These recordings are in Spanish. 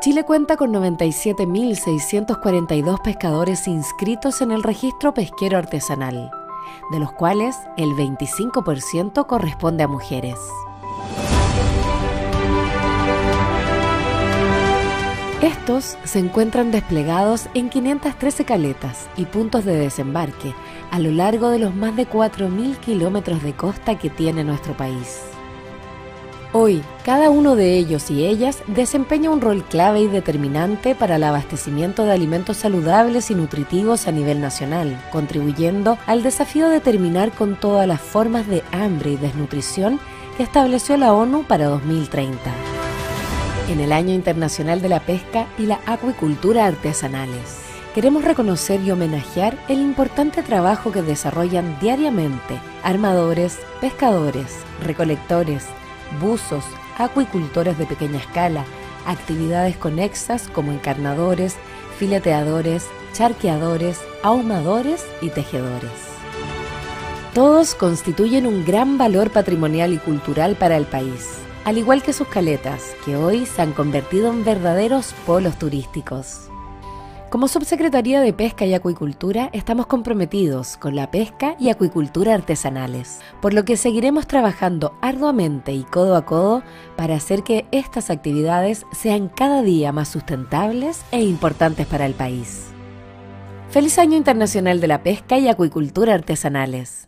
Chile cuenta con 97.642 pescadores inscritos en el registro pesquero artesanal, de los cuales el 25% corresponde a mujeres. Estos se encuentran desplegados en 513 caletas y puntos de desembarque a lo largo de los más de 4.000 kilómetros de costa que tiene nuestro país. Hoy, cada uno de ellos y ellas desempeña un rol clave y determinante para el abastecimiento de alimentos saludables y nutritivos a nivel nacional, contribuyendo al desafío de terminar con todas las formas de hambre y desnutrición que estableció la ONU para 2030 en el Año Internacional de la Pesca y la Acuicultura Artesanales. Queremos reconocer y homenajear el importante trabajo que desarrollan diariamente armadores, pescadores, recolectores, buzos, acuicultores de pequeña escala, actividades conexas como encarnadores, fileteadores, charqueadores, ahumadores y tejedores. Todos constituyen un gran valor patrimonial y cultural para el país al igual que sus caletas, que hoy se han convertido en verdaderos polos turísticos. Como Subsecretaría de Pesca y Acuicultura estamos comprometidos con la pesca y acuicultura artesanales, por lo que seguiremos trabajando arduamente y codo a codo para hacer que estas actividades sean cada día más sustentables e importantes para el país. Feliz Año Internacional de la Pesca y Acuicultura Artesanales.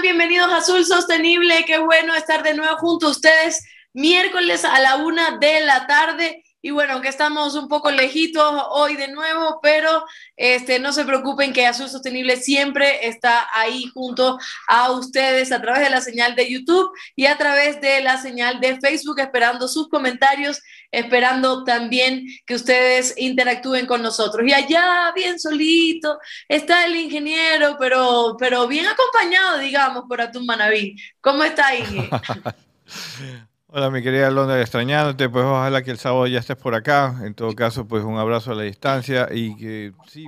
Bienvenidos a Azul Sostenible. Qué bueno estar de nuevo junto a ustedes miércoles a la una de la tarde. Y bueno, aunque estamos un poco lejitos hoy de nuevo, pero este, no se preocupen que Azul Sostenible siempre está ahí junto a ustedes a través de la señal de YouTube y a través de la señal de Facebook, esperando sus comentarios, esperando también que ustedes interactúen con nosotros. Y allá, bien solito, está el ingeniero, pero, pero bien acompañado, digamos, por Atún Manaví. ¿Cómo está, Inge? Hola, mi querida Londra, extrañándote, pues ojalá que el sábado ya estés por acá. En todo caso, pues un abrazo a la distancia y que sí,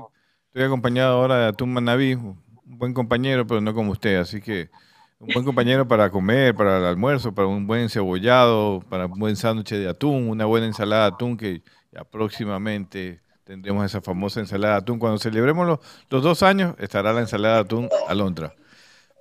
estoy acompañado ahora de Atún Manaví, un buen compañero, pero no como usted, así que un buen compañero para comer, para el almuerzo, para un buen cebollado, para un buen sándwich de atún, una buena ensalada de atún que ya próximamente tendremos esa famosa ensalada de atún. Cuando celebremos los, los dos años, estará la ensalada de atún alondra.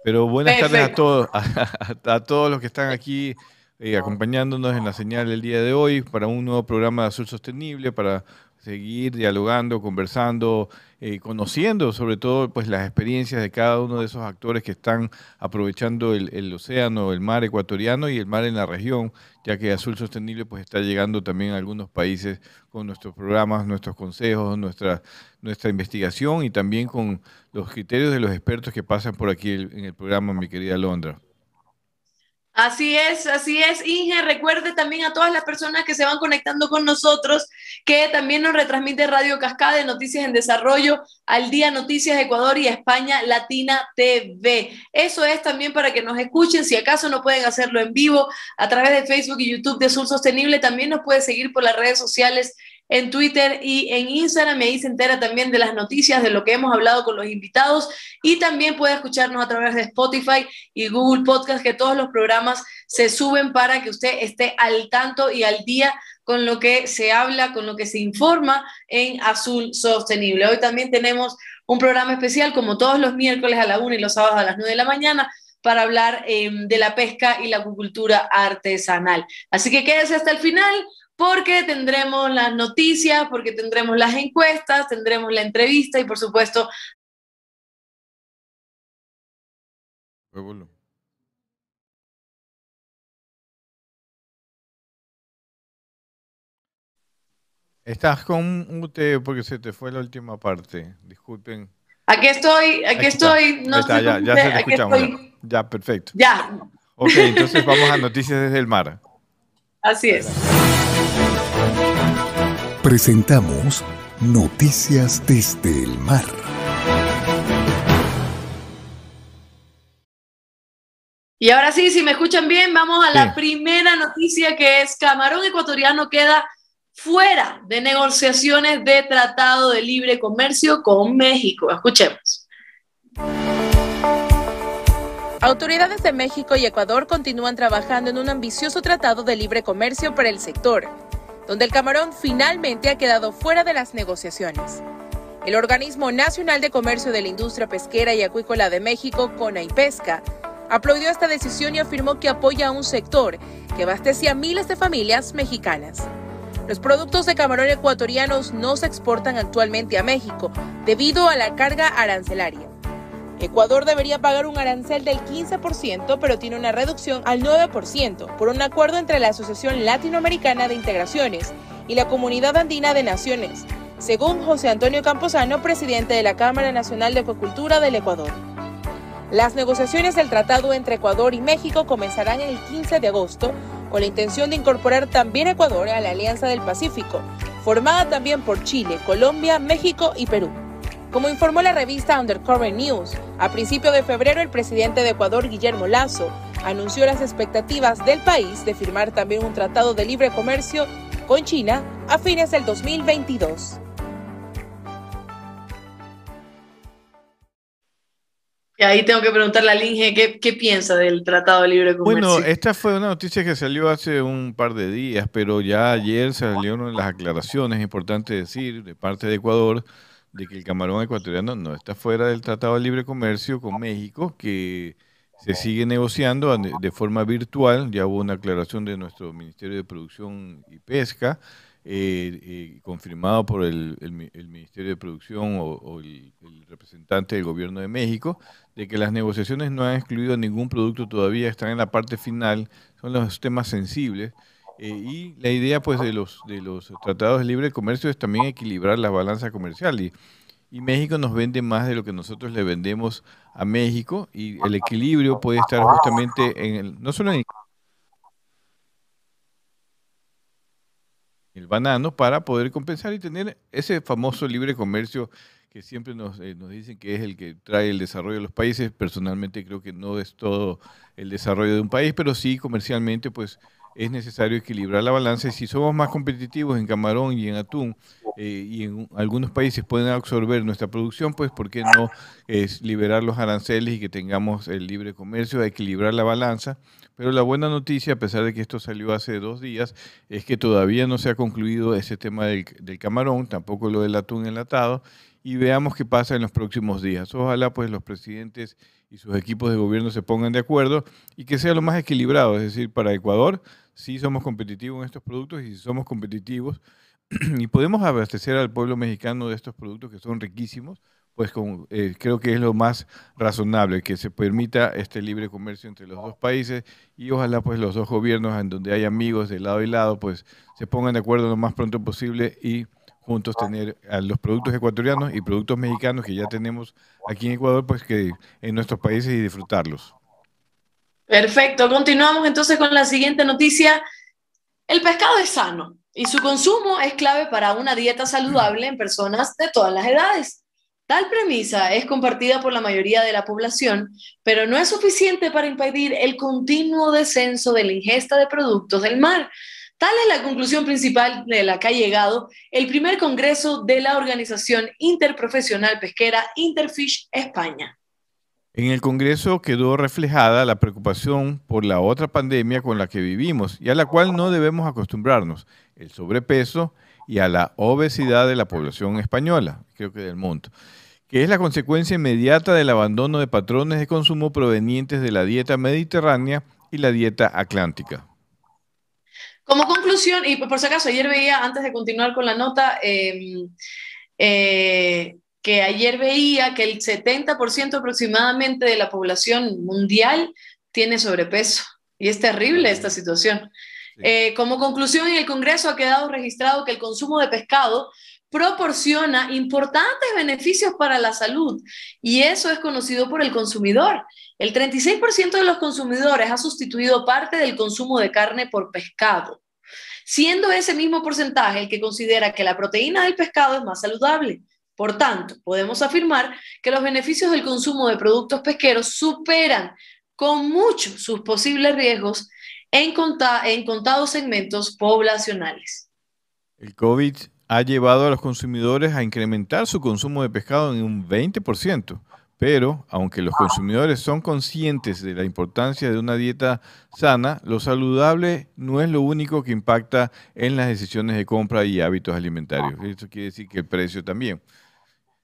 Pero buenas tardes a todos, a todos los que están aquí eh, acompañándonos en la señal del día de hoy para un nuevo programa de Azul Sostenible, para seguir dialogando, conversando, eh, conociendo sobre todo pues las experiencias de cada uno de esos actores que están aprovechando el, océano, el mar ecuatoriano y el mar en la región, ya que Azul Sostenible pues está llegando también a algunos países con nuestros programas, nuestros consejos, nuestra, nuestra investigación y también con los criterios de los expertos que pasan por aquí en el programa, mi querida Londra. Así es, así es, Inge. Recuerde también a todas las personas que se van conectando con nosotros que también nos retransmite Radio Cascada de Noticias en Desarrollo, al día Noticias Ecuador y España Latina TV. Eso es también para que nos escuchen. Si acaso no pueden hacerlo en vivo a través de Facebook y YouTube de Sur Sostenible, también nos puede seguir por las redes sociales en Twitter y en Instagram. Y ahí se entera también de las noticias, de lo que hemos hablado con los invitados. Y también puede escucharnos a través de Spotify y Google Podcast, que todos los programas se suben para que usted esté al tanto y al día con lo que se habla, con lo que se informa en Azul Sostenible. Hoy también tenemos un programa especial, como todos los miércoles a la 1 y los sábados a las 9 de la mañana, para hablar em, de la pesca y la acuicultura artesanal. Así que quédese hasta el final porque tendremos las noticias, porque tendremos las encuestas, tendremos la entrevista y por supuesto... Estás con un porque se te fue la última parte. Disculpen. Aquí estoy, aquí, estoy. No está, ya, ya se te escuchamos. Ya, perfecto. Ya. Ok, entonces vamos a noticias desde el mar. Así es. Presentamos Noticias desde el mar. Y ahora sí, si me escuchan bien, vamos a la primera noticia que es Camarón Ecuatoriano queda fuera de negociaciones de tratado de libre comercio con México. Escuchemos. Autoridades de México y Ecuador continúan trabajando en un ambicioso tratado de libre comercio para el sector, donde el camarón finalmente ha quedado fuera de las negociaciones. El Organismo Nacional de Comercio de la Industria Pesquera y Acuícola de México, CONAIPESCA, aplaudió esta decisión y afirmó que apoya a un sector que abastecía a miles de familias mexicanas. Los productos de camarón ecuatorianos no se exportan actualmente a México debido a la carga arancelaria. Ecuador debería pagar un arancel del 15%, pero tiene una reducción al 9% por un acuerdo entre la Asociación Latinoamericana de Integraciones y la Comunidad Andina de Naciones, según José Antonio Camposano, presidente de la Cámara Nacional de Acuacultura del Ecuador. Las negociaciones del tratado entre Ecuador y México comenzarán el 15 de agosto con la intención de incorporar también Ecuador a la Alianza del Pacífico, formada también por Chile, Colombia, México y Perú. Como informó la revista Undercover News, a principio de febrero el presidente de Ecuador, Guillermo Lazo, anunció las expectativas del país de firmar también un tratado de libre comercio con China a fines del 2022. Y ahí tengo que preguntarle al Inge ¿qué, qué piensa del Tratado de Libre Comercio. Bueno, esta fue una noticia que salió hace un par de días, pero ya ayer salieron las aclaraciones, es importante decir, de parte de Ecuador, de que el camarón ecuatoriano no está fuera del Tratado de Libre Comercio con México, que se sigue negociando de forma virtual. Ya hubo una aclaración de nuestro Ministerio de Producción y Pesca eh, eh, confirmado por el, Ministerio de Producción o, el, representante del Gobierno de México, de que las negociaciones no han excluido ningún producto todavía, están en la parte final, son los temas sensibles. Eh, y la idea pues de los, de los tratados de libre comercio es también equilibrar la balanza comercial. Y, y México nos vende más de lo que nosotros le vendemos a México y el equilibrio puede estar justamente en el, no solo en el banano para poder compensar y tener ese famoso libre comercio que siempre nos, eh, nos dicen que es el que trae el desarrollo de los países. Personalmente creo que no es todo el desarrollo de un país, pero sí comercialmente pues es necesario equilibrar la balanza si somos más competitivos en camarón y en atún eh, y en algunos países pueden absorber nuestra producción, pues ¿por qué no es liberar los aranceles y que tengamos el libre comercio, equilibrar la balanza? Pero la buena noticia, a pesar de que esto salió hace dos días, es que todavía no se ha concluido ese tema del, camarón, tampoco lo del atún enlatado, y veamos qué pasa en los próximos días. Ojalá pues los presidentes y sus equipos de gobierno se pongan de acuerdo y que sea lo más equilibrado, es decir, para Ecuador sí somos competitivos en estos productos y si somos competitivos y podemos abastecer al pueblo mexicano de estos productos que son riquísimos, pues eh, creo que es lo más razonable, que se permita este libre comercio entre los dos países y ojalá pues los dos gobiernos en donde hay amigos de lado y lado pues se pongan de acuerdo lo más pronto posible y juntos tener a los productos ecuatorianos y productos mexicanos que ya tenemos aquí en Ecuador pues que en nuestros países y disfrutarlos. Perfecto, continuamos entonces con la siguiente noticia. El pescado es sano y su consumo es clave para una dieta saludable en personas de todas las edades. Tal premisa es compartida por la mayoría de la población, pero no es suficiente para impedir el continuo descenso de la ingesta de productos del mar. Tal es la conclusión principal de la que ha llegado el primer congreso de la Organización Interprofesional Pesquera Interfish España. En el Congreso quedó reflejada la preocupación por la otra pandemia con la que vivimos y a la cual no debemos acostumbrarnos, el sobrepeso y a la obesidad de la población española, creo que del mundo que es la consecuencia inmediata del abandono de patrones de consumo provenientes de la dieta mediterránea y la dieta atlántica. Como conclusión, y por si acaso, ayer veía, antes de continuar con la nota, em, eh, que ayer veía que el 70% aproximadamente de la población mundial tiene sobrepeso. Y es terrible esta situación. Eh, como conclusión, en el Congreso ha quedado registrado que el consumo de pescado proporciona importantes beneficios para la salud y eso es conocido por el consumidor. El 36% de los consumidores ha sustituido parte del consumo de carne por pescado, siendo ese mismo porcentaje el que considera que la proteína del pescado es más saludable. Por tanto, podemos afirmar que los beneficios del consumo de productos pesqueros superan con mucho sus posibles riesgos en, en contados segmentos poblacionales. El COVID ha llevado a los consumidores a incrementar su consumo de pescado en un 20%. Pero, aunque los consumidores son conscientes de la importancia de una dieta sana, lo saludable no es lo único que impacta en las decisiones de compra y hábitos alimentarios. Esto quiere decir que el precio también.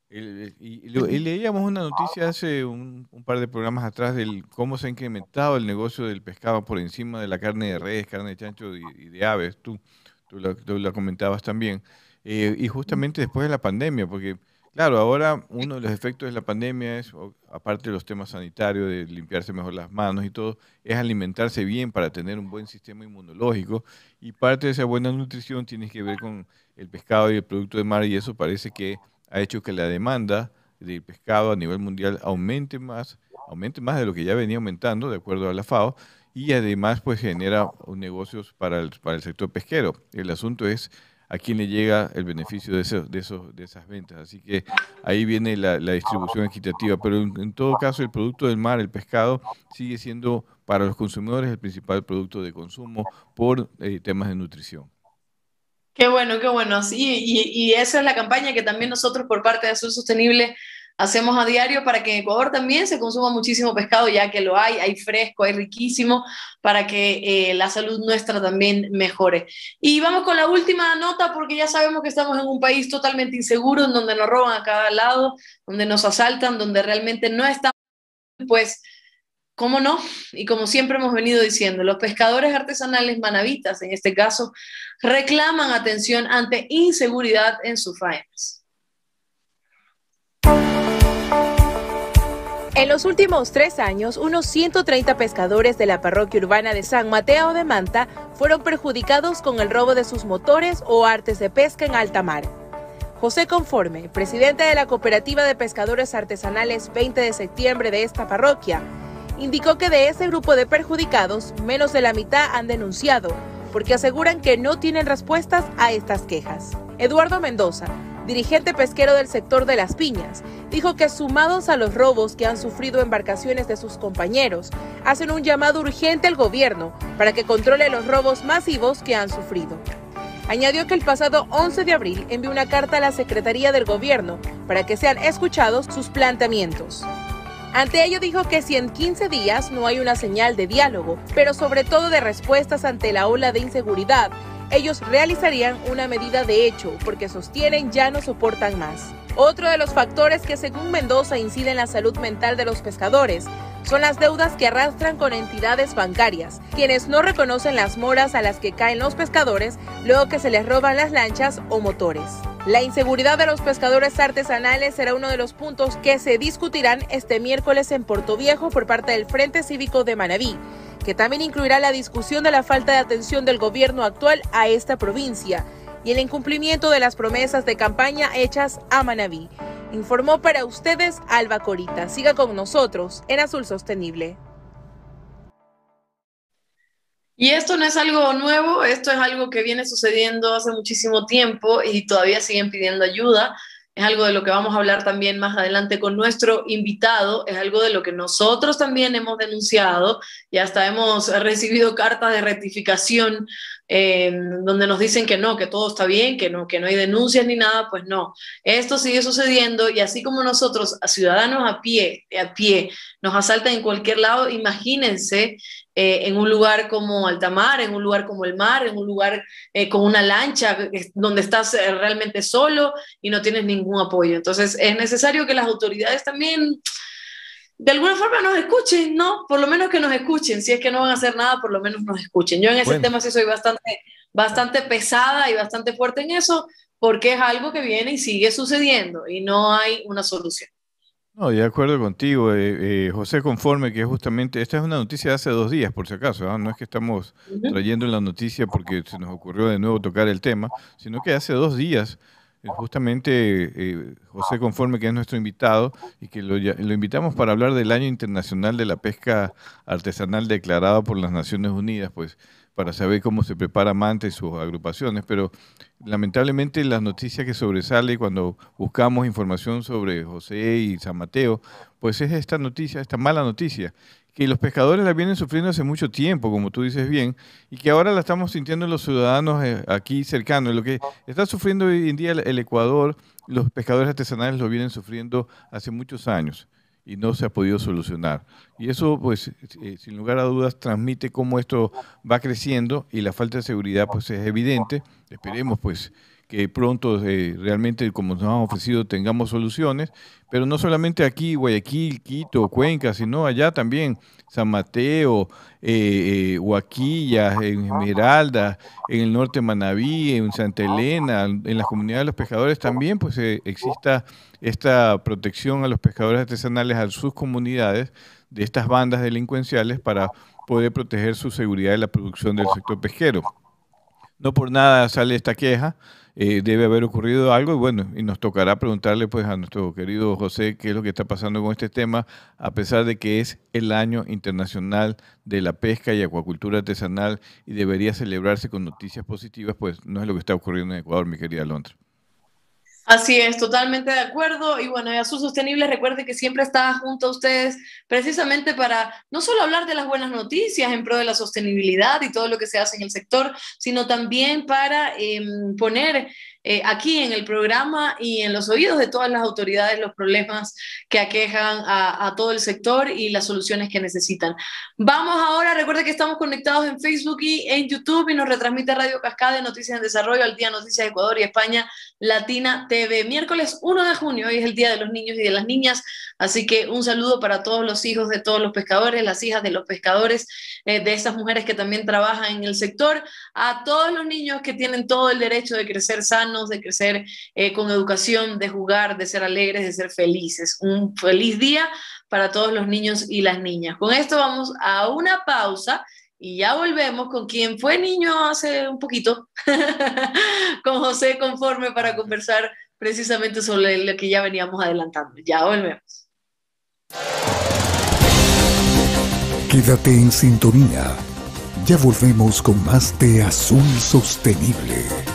Y, leíamos una noticia hace un, par de programas atrás de cómo se ha incrementado el negocio del pescado por encima de la carne de res, carne de chancho y, de aves. Tú, tú, tú la comentabas también. Eh, y justamente después de la pandemia, porque claro, ahora uno de los efectos de la pandemia es, aparte de los temas sanitarios, de limpiarse mejor las manos y todo, es alimentarse bien para tener un buen sistema inmunológico. Y parte de esa buena nutrición tiene que ver con el pescado y el producto de mar y eso parece que ha hecho que la demanda del pescado a nivel mundial aumente más, aumente más de lo que ya venía aumentando, de acuerdo a la FAO, y además pues genera negocios para el, para el sector pesquero. El asunto es a quién le llega el beneficio de, de, esos, de esas ventas. Así que ahí viene la, distribución equitativa. Pero en, todo caso, el producto del mar, el pescado, sigue siendo para los consumidores el principal producto de consumo por eh, temas de nutrición. Qué bueno, qué bueno. Sí, y, esa es la campaña que también nosotros por parte de Azul Sostenible hacemos a diario para que en Ecuador también se consuma muchísimo pescado, ya que lo hay, hay fresco, hay riquísimo, para que eh, la salud nuestra también mejore. Y vamos con la última nota, porque ya sabemos que estamos en un país totalmente inseguro, en donde nos roban a cada lado, donde nos asaltan, donde realmente no estamos, pues... ¿Cómo no? Y como siempre hemos venido diciendo, los pescadores artesanales manavitas, en este caso, reclaman atención ante inseguridad en sus faenas. En los últimos tres años, unos 130 pescadores de la parroquia urbana de San Mateo de Manta fueron perjudicados con el robo de sus motores o artes de pesca en alta mar. José Conforme, presidente de la Cooperativa de Pescadores Artesanales 20 de septiembre de esta parroquia, indicó que de ese grupo de perjudicados, menos de la mitad han denunciado, porque aseguran que no tienen respuestas a estas quejas. Eduardo Mendoza, dirigente pesquero del sector de las piñas, dijo que sumados a los robos que han sufrido embarcaciones de sus compañeros, hacen un llamado urgente al gobierno para que controle los robos masivos que han sufrido. Añadió que el pasado 11 de abril envió una carta a la Secretaría del Gobierno para que sean escuchados sus planteamientos. Ante ello dijo que si en 15 días no hay una señal de diálogo, pero sobre todo de respuestas ante la ola de inseguridad ellos realizarían una medida de hecho porque sostienen ya no soportan más. Otro de los factores que según Mendoza incide en la salud mental de los pescadores son las deudas que arrastran con entidades bancarias, quienes no reconocen las moras a las que caen los pescadores luego que se les roban las lanchas o motores. La inseguridad de los pescadores artesanales será uno de los puntos que se discutirán este miércoles en Puerto Viejo por parte del Frente Cívico de Manabí, que también incluirá la discusión de la falta de atención del gobierno actual a esta provincia y el incumplimiento de las promesas de campaña hechas a Manabí. Informó para ustedes Alba Corita. Siga con nosotros en Azul Sostenible. Y esto no es algo nuevo, esto es algo que viene sucediendo hace muchísimo tiempo y todavía siguen pidiendo ayuda es algo de lo que vamos a hablar también más adelante con nuestro invitado, es algo de lo que nosotros también hemos denunciado y hasta hemos recibido cartas de rectificación eh, donde nos dicen que no, que todo está bien, que no, que no hay denuncias ni nada, pues no. Esto sigue sucediendo y así como nosotros, ciudadanos a pie, a pie, nos asaltan en cualquier lado, imagínense eh, en un lugar como Altamar, en un lugar como el mar, en un lugar eh, con una lancha, donde estás realmente solo y no tienes ningún apoyo. Entonces es necesario que las autoridades también de alguna forma nos escuchen, ¿no? Por lo menos que nos escuchen. Si es que no van a hacer nada, por lo menos nos escuchen. Yo en ese tema sí soy bastante, bastante pesada y bastante fuerte en eso, porque es algo que viene y sigue sucediendo y no hay una solución. No, de acuerdo contigo, eh, eh, José Conforme, que justamente, esta es una noticia de hace dos días, por si acaso, ¿ah? no es que estamos trayendo la noticia porque se nos ocurrió de nuevo tocar el tema, sino que hace dos días justamente eh, José Conforme, que es nuestro invitado, y que lo, invitamos para hablar del Año Internacional de la Pesca Artesanal declarado por las Naciones Unidas, pues para saber cómo se prepara Manta y sus agrupaciones, pero lamentablemente la noticia que sobresale cuando buscamos información sobre José y San Mateo, pues es esta noticia, esta mala noticia, que los pescadores la vienen sufriendo hace mucho tiempo, como tú dices bien, y que ahora la estamos sintiendo los ciudadanos eh, aquí cercanos. Lo que está sufriendo hoy en día el Ecuador, los pescadores artesanales lo vienen sufriendo hace muchos años y no se ha podido solucionar. Y eso, pues, eh, sin lugar a dudas, transmite cómo esto va creciendo y la falta de seguridad, pues, es evidente. Esperemos, pues, que pronto eh, realmente, como nos han ofrecido, tengamos soluciones, pero no solamente aquí, Guayaquil, Quito, Cuenca, sino allá también, San Mateo, eh, eh Huaquilla, en Esmeralda, en el norte de Manabí, en Santa Elena, en las comunidades de los pescadores también, pues eh, exista esta protección a los pescadores artesanales, a sus comunidades, de estas bandas delincuenciales para poder proteger su seguridad y la producción del sector pesquero. No por nada sale esta queja, eh, debe haber ocurrido algo y bueno, y nos tocará preguntarle pues a nuestro querido José qué es lo que está pasando con este tema, a pesar de que es el año internacional de la pesca y acuacultura artesanal y debería celebrarse con noticias positivas, pues no es lo que está ocurriendo en Ecuador, mi querida Londra. Así es, totalmente de acuerdo. Y bueno, Azul Sostenible, recuerde que siempre está junto a ustedes precisamente para no solo hablar de las buenas noticias en pro de la sostenibilidad y todo lo que se hace en el sector, sino también para em, poner eh, aquí en el programa y en los oídos de todas las autoridades los problemas que aquejan a, todo el sector y las soluciones que necesitan. Vamos ahora, recuerde que estamos conectados en Facebook y en YouTube y nos retransmite Radio Cascada Noticias en Desarrollo al Día Noticias de Ecuador y España Latina TV. Miércoles 1 de junio, hoy es el Día de los Niños y de las Niñas, así que un saludo para todos los hijos de todos los pescadores, las hijas de los pescadores, eh, de esas mujeres que también trabajan en el sector, a todos los niños que tienen todo el derecho de crecer sanos de crecer eh, con educación, de jugar, de ser alegres, de ser felices. Un feliz día para todos los niños y las niñas. Con esto vamos a una pausa y ya volvemos con quien fue niño hace un poquito, con José Conforme para conversar precisamente sobre lo que ya veníamos adelantando. Ya volvemos. Quédate en sintonía. Ya volvemos con más de Azul Sostenible.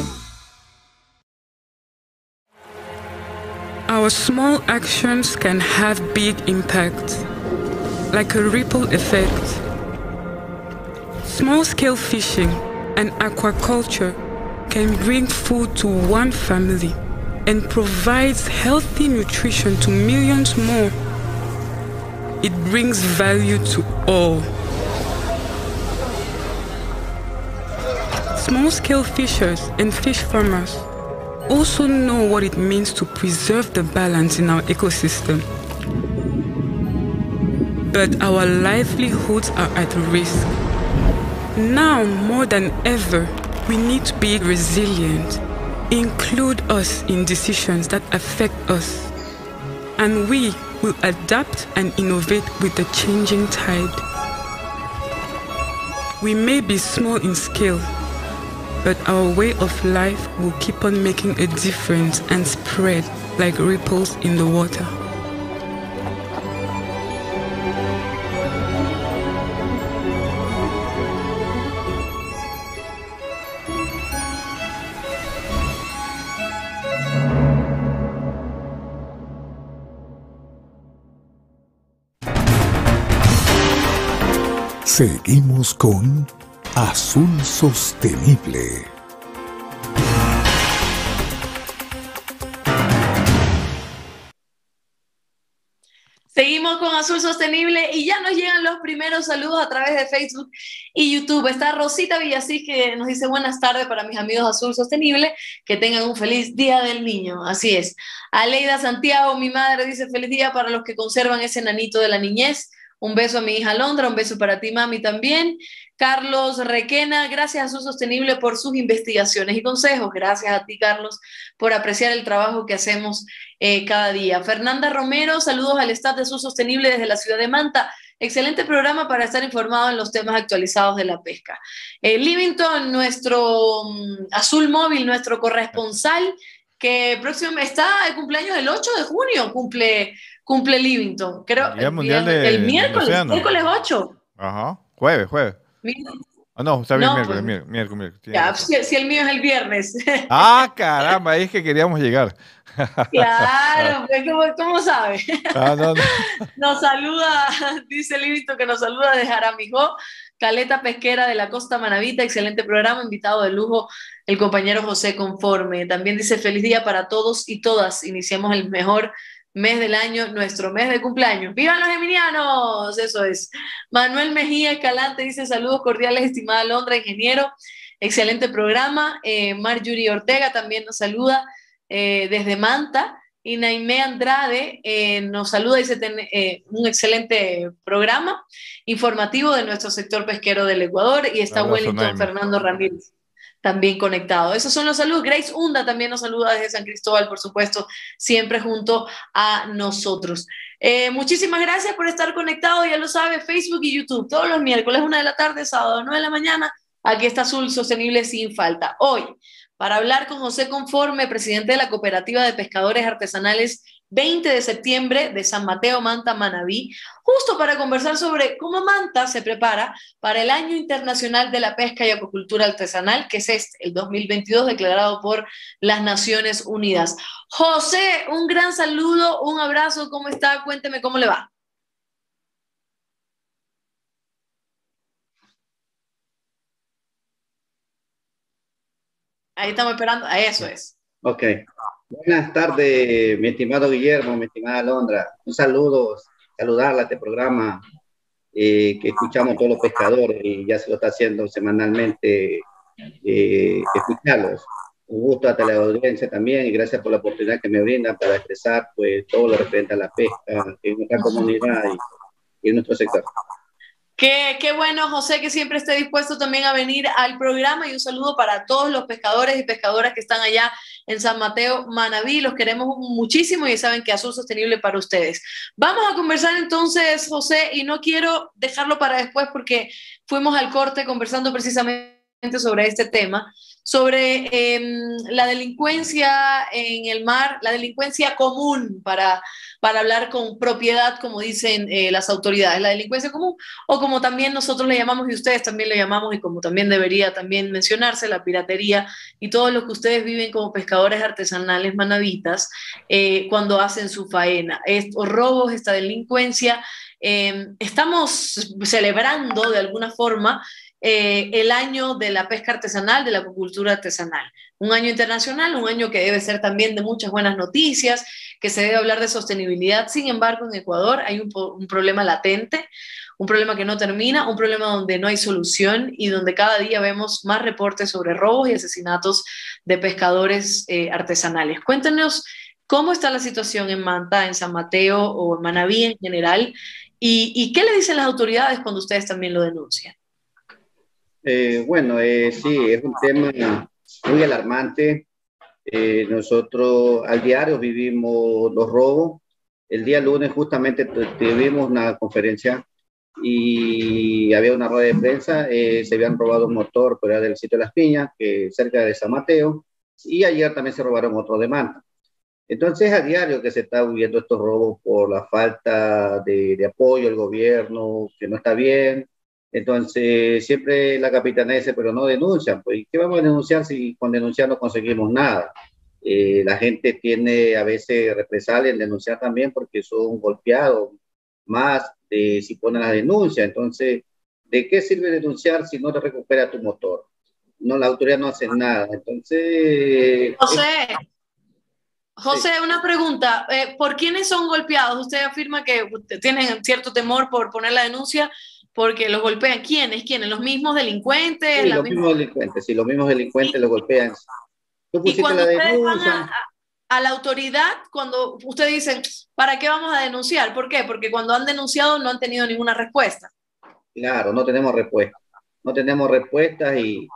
Our small actions can have big impact, like a ripple effect. Small scale fishing and aquaculture can bring food to one family and provides healthy nutrition to millions more. It brings value to all. Small scale fishers and fish farmers also know what it means to preserve the balance in our ecosystem. But our livelihoods are at risk. Now, more than ever, we need to be resilient, include us in decisions that affect us, and we will adapt and innovate with the changing tide. We may be small in scale, but our way of life will keep on making a difference and spread like ripples in the water. Seguimos con Azul Sostenible. Seguimos con Azul Sostenible y ya nos llegan los primeros saludos a través de Facebook y YouTube. Está Rosita Villasís que nos dice buenas tardes para mis amigos Azul Sostenible, que tengan un feliz Día del Niño. Así es. Aleida Santiago, mi madre, dice feliz día para los que conservan ese nanito de la niñez. Un beso a mi hija Londra, un beso para ti, mami, también. Carlos Requena, gracias a su sostenible por sus investigaciones y consejos. Gracias a ti, Carlos, por apreciar el trabajo que hacemos eh, cada día. Fernanda Romero, saludos al staff de su sostenible desde la ciudad de Manta. Excelente programa para estar informado en los temas actualizados de la pesca. Eh, Livington, nuestro um, azul móvil, nuestro corresponsal, que próximo está de cumpleaños el 8 de junio, cumple cumple Livington. Creo el, mundial de, el miércoles, miércoles 8. Ajá, jueves, jueves. Ah, no, está bien, no, miércoles, pues, miércoles, miércoles, Ya, si, si, el mío es el viernes. Ah, caramba, ahí es que queríamos llegar. Claro, pues, ¿cómo, cómo sabe? Ah, no, no. Nos saluda, dice Livington que nos saluda de Jaramijó, Caleta Pesquera de la Costa Manavita, excelente programa, invitado de lujo el compañero José Conforme. También dice feliz día para todos y todas. Iniciamos el mejor mes del año, nuestro mes de cumpleaños. ¡Vivan los geminianos! Eso es. Manuel Mejía Escalante dice saludos cordiales, estimada Londra, ingeniero. Excelente programa. Eh, Marjorie Ortega también nos saluda eh, desde Manta. Y Naime Andrade eh, nos saluda y dice eh, un excelente programa informativo de nuestro sector pesquero del Ecuador. Y está Wellington Fernando Ramírez también conectado. Esos son los saludos. Grace Hunda también nos saluda desde San Cristóbal, por supuesto, siempre junto a nosotros. Eh, muchísimas gracias por estar conectado, ya lo sabe, Facebook y YouTube, todos los miércoles, una de la tarde, sábado, nueve de la mañana. Aquí está Azul Sostenible sin falta. Hoy, para hablar con José Conforme, presidente de la Cooperativa de Pescadores Artesanales 20 de septiembre de San Mateo Manta Manabí, justo para conversar sobre cómo Manta se prepara para el Año Internacional de la Pesca y Acuicultura Artesanal, que es este, el 2022, declarado por las Naciones Unidas. José, un gran saludo, un abrazo, ¿cómo está? Cuénteme cómo le va. Ahí estamos esperando, eso es. Ok. Buenas tardes, mi estimado Guillermo, mi estimada Londra. Un saludo, saludarla a este programa eh, que escuchamos todos los pescadores y ya se lo está haciendo semanalmente eh, escucharlos. Un gusto a la audiencia también y gracias por la oportunidad que me brindan para expresar pues, todo lo referente a la pesca en nuestra comunidad y en nuestro sector. Qué, bueno, José, que siempre esté dispuesto también a venir al programa y un saludo para todos los pescadores y pescadoras que están allá en San Mateo, Manabí. Los queremos muchísimo y saben que Azul Sostenible para ustedes. Vamos a conversar entonces, José, y no quiero dejarlo para después porque fuimos al corte conversando precisamente sobre este tema, sobre em, la delincuencia en el mar, la delincuencia común para para hablar con propiedad, como dicen eh, las autoridades, la delincuencia común, o como también nosotros le llamamos y ustedes también le llamamos, y como también debería también mencionarse, la piratería y todo lo que ustedes viven como pescadores artesanales manavitas eh, cuando hacen su faena. Estos robos, esta delincuencia, eh, estamos celebrando de alguna forma eh, el año de la pesca artesanal, de la acuicultura artesanal. Un año internacional, un año que debe ser también de muchas buenas noticias, que se debe hablar de sostenibilidad. Sin embargo, en Ecuador hay un, problema latente, un problema que no termina, un problema donde no hay solución y donde cada día vemos más reportes sobre robos y asesinatos de pescadores eh, artesanales. Cuéntenos cómo está la situación en Manta, en San Mateo o en Manabí en general y qué le dicen las autoridades cuando ustedes también lo denuncian. Eh, bueno, eh, sí, es un tema muy alarmante. Eh, nosotros al diario vivimos los robos. El día lunes justamente tuvimos una conferencia y había una rueda de prensa, eh, se habían robado un motor por del sitio de Las Piñas, que cerca de San Mateo, y ayer también se robaron otro de Manta. Entonces, a diario que se está viendo estos robos por la falta de, de apoyo del gobierno, que no está bien. Entonces, siempre la capitanía dice, pero no denuncian. Pues, ¿qué vamos a denunciar si con denunciar no conseguimos nada? Eh, la gente tiene a veces represalia en denunciar también porque son golpeados más de si ponen la denuncia. Entonces, ¿de qué sirve denunciar si no te recupera tu motor? No, la autoridad no hace nada. Entonces... José, José, una pregunta. Eh, ¿Por quiénes son golpeados? Usted afirma que tienen cierto temor por poner la denuncia porque los golpean. ¿Quiénes? ¿Quiénes? ¿Los mismos delincuentes? Sí, los mismos delincuentes. Sí, los mismos delincuentes los golpean y cuando ustedes van a, la autoridad, cuando ustedes dicen, ¿para qué vamos a denunciar? ¿Por qué? Porque cuando han denunciado no han tenido ninguna respuesta. Claro, no tenemos respuesta. No tenemos respuestas y,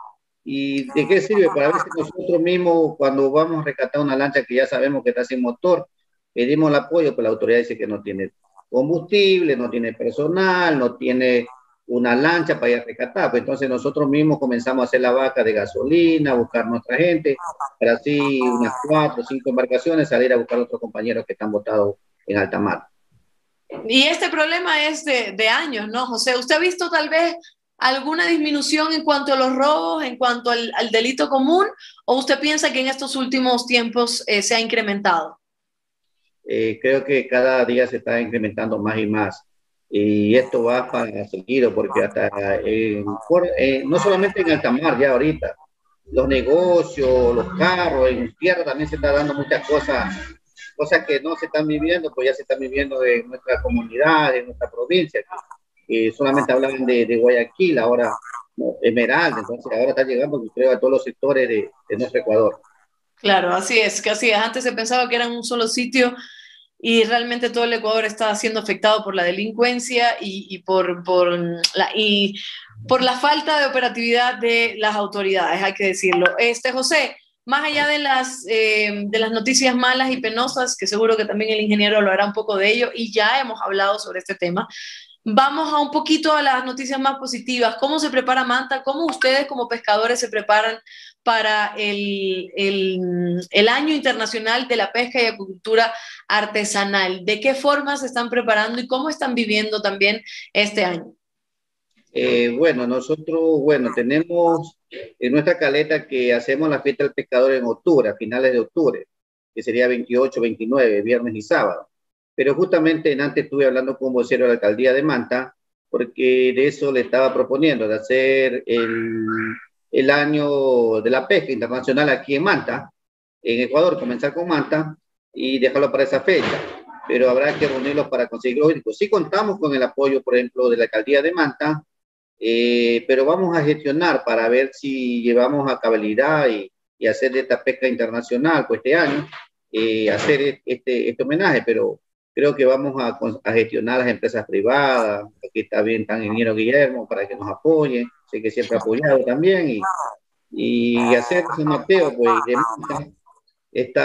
y ¿de qué sirve? Para ver si nosotros mismos, cuando vamos a rescatar una lancha que ya sabemos que está sin motor, pedimos el apoyo, pero la autoridad dice que no tiene combustible, no tiene personal, no tiene una lancha para ir a rescatar. Pues entonces nosotros mismos comenzamos a hacer la vaca de gasolina, buscar nuestra gente, para así unas cuatro o cinco embarcaciones salir a buscar a otros compañeros que están botados en alta mar. Y este problema es de, de, años, ¿no, José? ¿Usted ha visto tal vez alguna disminución en cuanto a los robos, en cuanto al, al delito común, o usted piensa que en estos últimos tiempos eh, se ha incrementado? Eh, creo que cada día se está incrementando más y más y esto va para seguido, porque hasta eh, no solamente en alta mar, ya ahorita, los negocios, los carros, en tierra también se está dando muchas cosas, cosas que no se están viviendo, pues ya se están viviendo en nuestra comunidad, en nuestra provincia, solamente hablaban de, de Guayaquil, ahora Esmeralda, entonces ahora está llegando, creo, a todos los sectores de, de nuestro Ecuador. Claro, así es, que así es. Antes se pensaba que era un solo sitio y realmente todo el Ecuador está siendo afectado por la delincuencia y, por, por, la, y por la falta de operatividad de las autoridades, hay que decirlo. Este, José, más allá de las, eh, de las noticias malas y penosas, que seguro que también el ingeniero hablará un poco de ello, y ya hemos hablado sobre este tema, vamos a un poquito a las noticias más positivas. ¿Cómo se prepara Manta? ¿Cómo ustedes como pescadores se preparan para el, el, Año Internacional de la Pesca y Acuicultura Artesanal. ¿De qué forma se están preparando y cómo están viviendo también este año? Eh, bueno, nosotros, bueno, tenemos en nuestra caleta que hacemos la fiesta del pescador en octubre, a finales de octubre, que sería 28, 29, viernes y sábado. Pero justamente antes estuve hablando con vocero de la alcaldía de Manta, porque de eso le estaba proponiendo, de hacer el el año de la pesca internacional aquí en Manta, en Ecuador, comenzar con Manta y dejarlo para esa fecha. Pero habrá que reunirlos para conseguir los Sí contamos con el apoyo, por ejemplo, de la alcaldía de Manta, eh, pero vamos a gestionar para ver si llevamos a cabalidad y, y hacer esta pesca internacional pues, este año, eh, hacer este, este homenaje, pero creo que vamos a, gestionar las empresas privadas, aquí está bien tan ingeniero Guillermo para que nos apoye, sé que siempre ha apoyado también, y, y hacer San Mateo, pues, este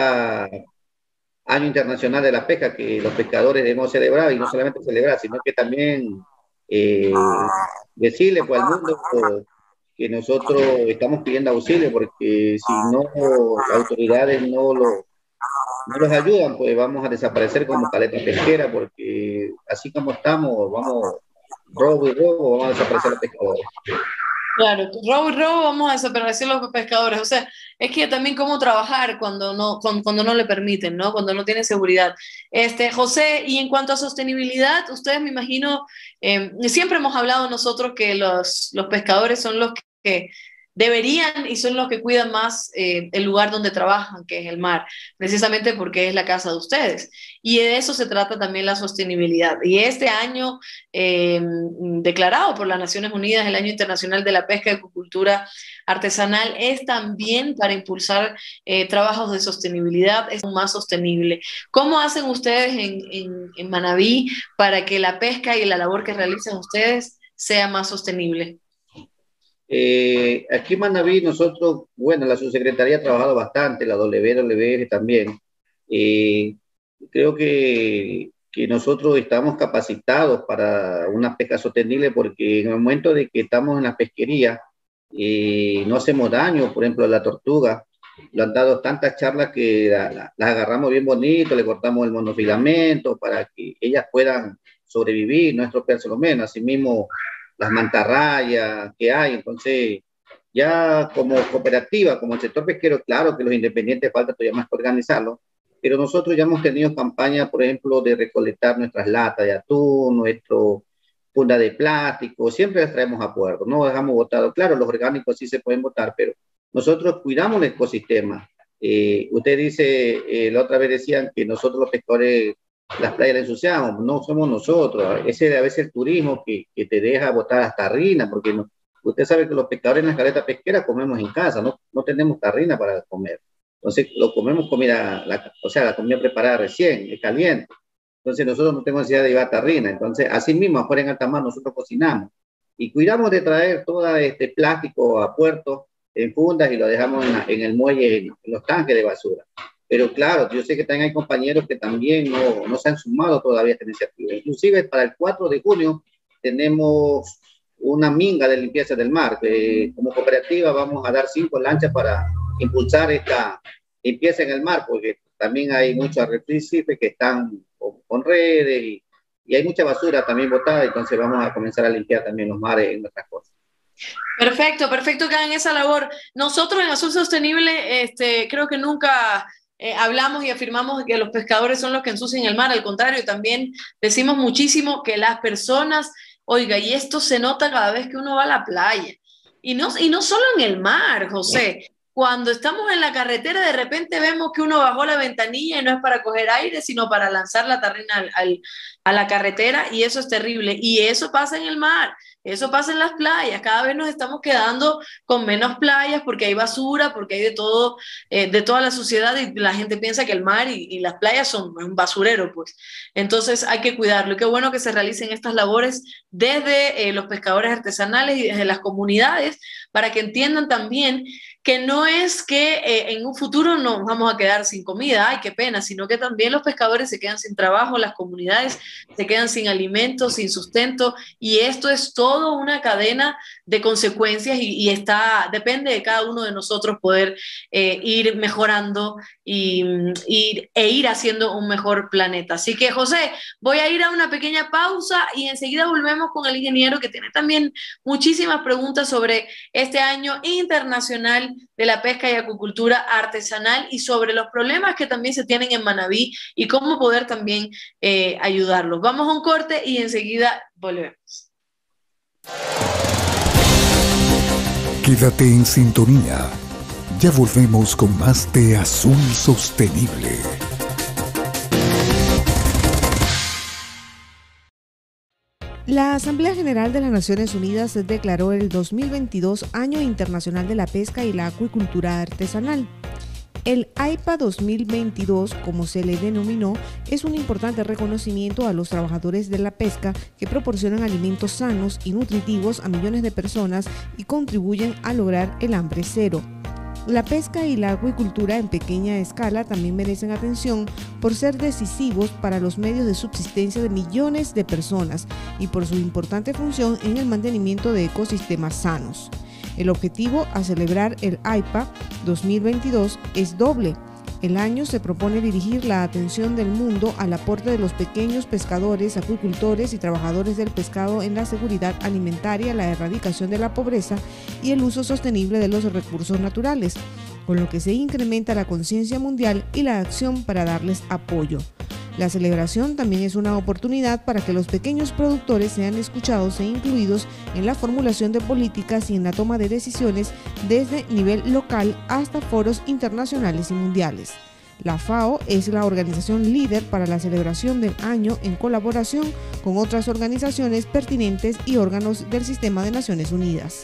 año internacional de la pesca que los pescadores debemos celebrar, y no solamente celebrar, sino que también eh, decirle pues, al mundo que nosotros estamos pidiendo auxilio, porque si no, las autoridades no lo no los ayudan, pues vamos a desaparecer como caleta pesquera, porque así como estamos, vamos robo y robo, vamos a desaparecer los pescadores. Claro, robo y robo, vamos a desaparecer los pescadores. O sea, es que también cómo trabajar cuando no, cuando, no le permiten, ¿no? Cuando no tiene seguridad. Este, José, y en cuanto a sostenibilidad, ustedes me imagino, eh, siempre hemos hablado nosotros que los, los pescadores son los que deberían y son los que cuidan más eh, el lugar donde trabajan, que es el mar, precisamente porque es la casa de ustedes. Y de eso se trata también la sostenibilidad. Y este año, eh, declarado por las Naciones Unidas, el Año Internacional de la Pesca y Acuicultura Artesanal, es también para impulsar eh, trabajos de sostenibilidad, es más sostenible. ¿Cómo hacen ustedes en, en Manabí para que la pesca y la labor que realizan ustedes sea más sostenible? Eh, aquí en Manaví nosotros, bueno, la subsecretaría ha trabajado bastante, la WWF también. Eh, creo que que nosotros estamos capacitados para una pesca sostenible porque en el momento de que estamos en la pesquería y no hacemos daño, por ejemplo, a la tortuga, lo han dado tantas charlas que las la, agarramos bien bonito, le cortamos el monofilamento para que ellas puedan sobrevivir, no estropearse lo menos, asimismo las mantarrayas que hay, entonces ya como cooperativa, como el sector pesquero, claro que los independientes falta todavía más que organizarlo, pero nosotros ya hemos tenido campaña, por ejemplo, de recolectar nuestras latas de atún, nuestro funda de plástico, siempre las traemos a puerto, no dejamos botado. Claro, los orgánicos sí se pueden botar, pero nosotros cuidamos el ecosistema. Eh, usted dice, eh, la otra vez decían que nosotros los pescadores las playas las ensuciamos, no somos nosotros, ese a veces el turismo que, que te deja botar hasta harina, porque no, usted sabe que los pescadores en la caleta pesquera comemos en casa, no, no tenemos tarrina para comer. Entonces, lo comemos comida, la, o sea, la comida preparada recién, es caliente. Entonces, nosotros no tenemos necesidad de llevar tarrina. Entonces, así mismo, afuera en alta mar, nosotros cocinamos. Y cuidamos de traer todo este plástico a puerto en fundas y lo dejamos en, el muelle, en, los tanques de basura. Pero claro, yo sé que también hay compañeros que también no, no se han sumado todavía a esta iniciativa. Inclusive, para el 4 de junio tenemos una minga de limpieza del mar. como cooperativa vamos a dar cinco lanchas para impulsar esta limpieza en el mar, porque también hay muchos arrecifes que están con, redes y, hay mucha basura también botada, entonces vamos a comenzar a limpiar también los mares en nuestras cosas. Perfecto, perfecto que hagan esa labor. Nosotros en Azul Sostenible este, creo que nunca eh, hablamos y afirmamos que los pescadores son los que ensucian el mar, al contrario, también decimos muchísimo que las personas, oiga, y esto se nota cada vez que uno va a la playa. Y no, y no solo en el mar, José cuando estamos en la carretera, de repente vemos que uno bajó la ventanilla y no es para coger aire, sino para lanzar la tarrina a la carretera y eso es terrible. Y eso pasa en el mar. Eso pasa en las playas, cada vez nos estamos quedando con menos playas porque hay basura, porque hay de todo, eh, de toda la sociedad y la gente piensa que el mar y, las playas son un basurero, pues. Entonces hay que cuidarlo. Y qué bueno que se realicen estas labores desde eh, los pescadores artesanales y desde las comunidades para que entiendan también que no es que eh, en un futuro nos vamos a quedar sin comida, ay, qué pena, sino que también los pescadores se quedan sin trabajo, las comunidades se quedan sin alimentos, sin sustento, y esto es todo una cadena de consecuencias y, está, depende de cada uno de nosotros poder eh, ir mejorando y, e ir haciendo un mejor planeta. Así que, José, voy a ir a una pequeña pausa y enseguida volvemos con el ingeniero que tiene también muchísimas preguntas sobre este año internacional de la pesca y acuicultura artesanal y sobre los problemas que también se tienen en Manabí y cómo poder también eh, ayudarlos. Vamos a un corte y enseguida volvemos. Quédate en sintonía. Ya volvemos con más de Azul Sostenible. La Asamblea General de las Naciones Unidas declaró el 2022 Año Internacional de la Pesca y la Acuicultura Artesanal. El AIPA 2022, como se le denominó, es un importante reconocimiento a los trabajadores de la pesca que proporcionan alimentos sanos y nutritivos a millones de personas y contribuyen a lograr el hambre cero. La pesca y la acuicultura en pequeña escala también merecen atención por ser decisivos para los medios de subsistencia de millones de personas y por su importante función en el mantenimiento de ecosistemas sanos. El objetivo a celebrar el AIPA 2022 es doble el año se propone dirigir la atención del mundo al aporte de los pequeños pescadores, acuicultores y trabajadores del pescado en la seguridad alimentaria, la erradicación de la pobreza y el uso sostenible de los recursos naturales, con lo que se incrementa la conciencia mundial y la acción para darles apoyo. La celebración también es una oportunidad para que los pequeños productores sean escuchados e incluidos en la formulación de políticas y en la toma de decisiones desde nivel local hasta foros internacionales y mundiales. La FAO es la organización líder para la celebración del año en colaboración con otras organizaciones pertinentes y órganos del sistema de Naciones Unidas.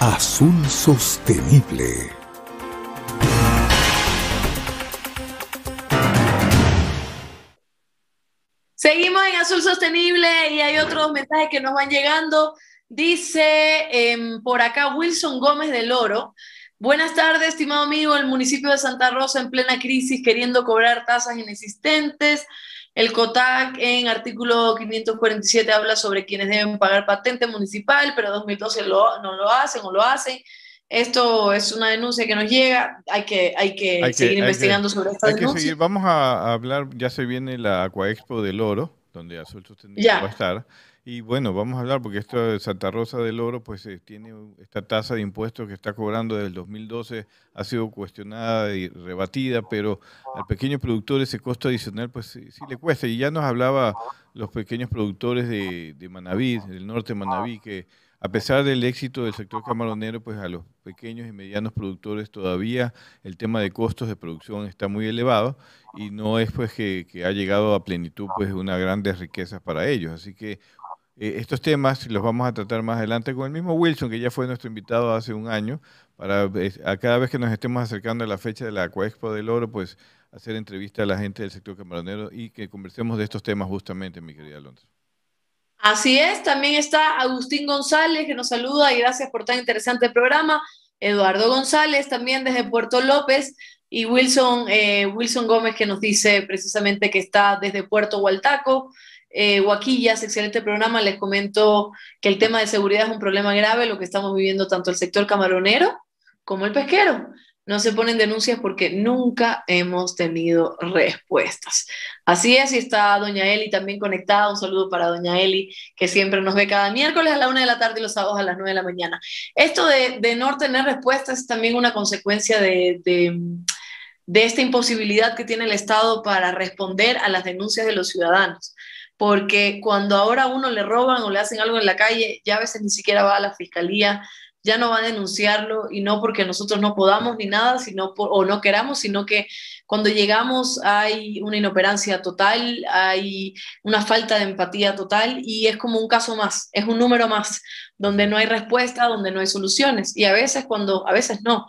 Azul Sostenible. Seguimos en Azul Sostenible y hay otros mensajes que nos van llegando. Dice em, por acá Wilson Gómez del Oro. Buenas tardes, estimado amigo. El municipio de Santa Rosa en plena crisis queriendo cobrar tasas inexistentes. El COTAC en artículo 547 habla sobre quienes deben pagar patente municipal, pero 2012 lo, no lo hacen o lo hacen. Esto es una denuncia que nos llega, hay que, hay que seguir investigando sobre esta denuncia. Vamos a hablar, ya se viene la Aquaexpo del Oro, donde Azul Sostenible va a estar. Y bueno, vamos a hablar porque esto de Santa Rosa del Oro, pues eh, tiene esta tasa de impuestos que está cobrando desde el 2012, ha sido cuestionada y rebatida, pero al pequeño productor ese costo adicional, pues sí, le cuesta. Y ya nos hablaba los pequeños productores de, de Manaví, del norte de Manaví, que a pesar del éxito del sector camaronero, pues a los pequeños y medianos productores todavía el tema de costos de producción está muy elevado y no es pues que, ha llegado a plenitud pues una grandes riquezas para ellos. Así que eh, estos temas los vamos a tratar más adelante con el mismo Wilson, que ya fue nuestro invitado hace un año, para a cada vez que nos estemos acercando a la fecha de la Acuexpo del Oro, pues hacer entrevista a la gente del sector camaronero y que conversemos de estos temas justamente, mi querida Alonso. Así es, también está Agustín González que nos saluda y gracias por tan interesante programa. Eduardo González también desde Puerto López y Wilson, eh, Wilson Gómez que nos dice precisamente que está desde Puerto Hualtaco. Eh, Huaquillas, excelente programa. Les comento que el tema de seguridad es un problema grave, lo que estamos viviendo tanto el sector camaronero como el pesquero no se ponen denuncias porque nunca hemos tenido respuestas. Así es, y está doña Eli también conectada. Un saludo para doña Eli, que siempre nos ve cada miércoles a la una de la tarde y los sábados a las nueve de la mañana. Esto de, no tener respuestas es también una consecuencia de, de esta imposibilidad que tiene el Estado para responder a las denuncias de los ciudadanos porque cuando ahora a uno le roban o le hacen algo en la calle, ya a veces ni siquiera va a la fiscalía, ya no va a denunciarlo y no porque nosotros no podamos ni nada, sino o no queramos, sino que cuando llegamos hay una inoperancia total, hay una falta de empatía total y es como un caso más, es un número más, donde no hay respuesta, donde no hay soluciones. Y a veces cuando, a veces no,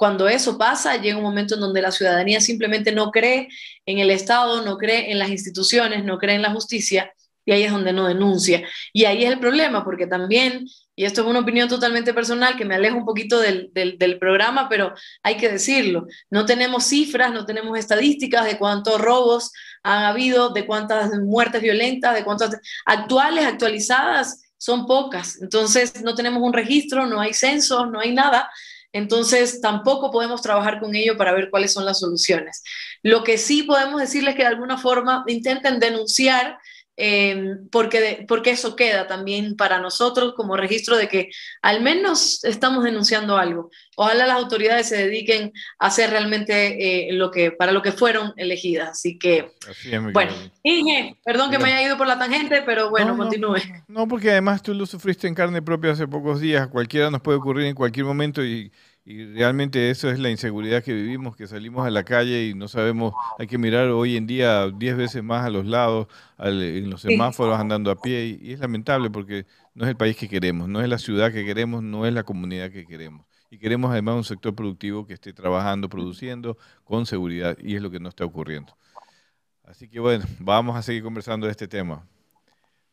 cuando eso pasa, llega un momento en donde la ciudadanía simplemente no cree en el Estado, no cree en las instituciones, no cree en la justicia y ahí es donde no denuncia. Y ahí es el problema, porque también y esto es una opinión totalmente personal que me aleja un poquito del, del, programa, pero hay que decirlo, no tenemos cifras, no tenemos estadísticas de cuántos robos han habido, de cuántas muertes violentas, de cuántas actuales, actualizadas, son pocas. Entonces, no tenemos un registro, no hay censos, no hay nada. Entonces, tampoco podemos trabajar con ello para ver cuáles son las soluciones. Lo que sí podemos decirles que de alguna forma intenten denunciar Em, porque, porque eso queda también para nosotros como registro de que al menos estamos denunciando algo. Ojalá las autoridades se dediquen a hacer realmente eh, lo que, para lo que fueron elegidas. Así que, bueno, Inge, perdón que me haya ido por la tangente, pero bueno, continúe. No, porque además tú lo sufriste en carne propia hace pocos días. Cualquiera nos puede ocurrir en cualquier momento y y realmente eso es la inseguridad que vivimos, que salimos a la calle y no sabemos, hay que mirar hoy en día 10 veces más a los lados, en los semáforos andando a pie, y, es lamentable porque no es el país que queremos, no es la ciudad que queremos, no es la comunidad que queremos. Y queremos además un sector productivo que esté trabajando, produciendo con seguridad, y es lo que no está ocurriendo. Así que bueno, vamos a seguir conversando de este tema.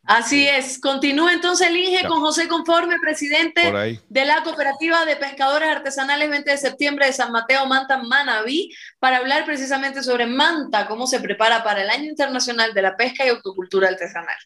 Así es. Continúa entonces el INGE con José Conforme, presidente de la Cooperativa de Pescadores Artesanales 20 de septiembre de San Mateo Manta Manaví, para hablar precisamente sobre Manta, cómo se prepara para el Año Internacional de la Pesca y Autocultura Artesanal.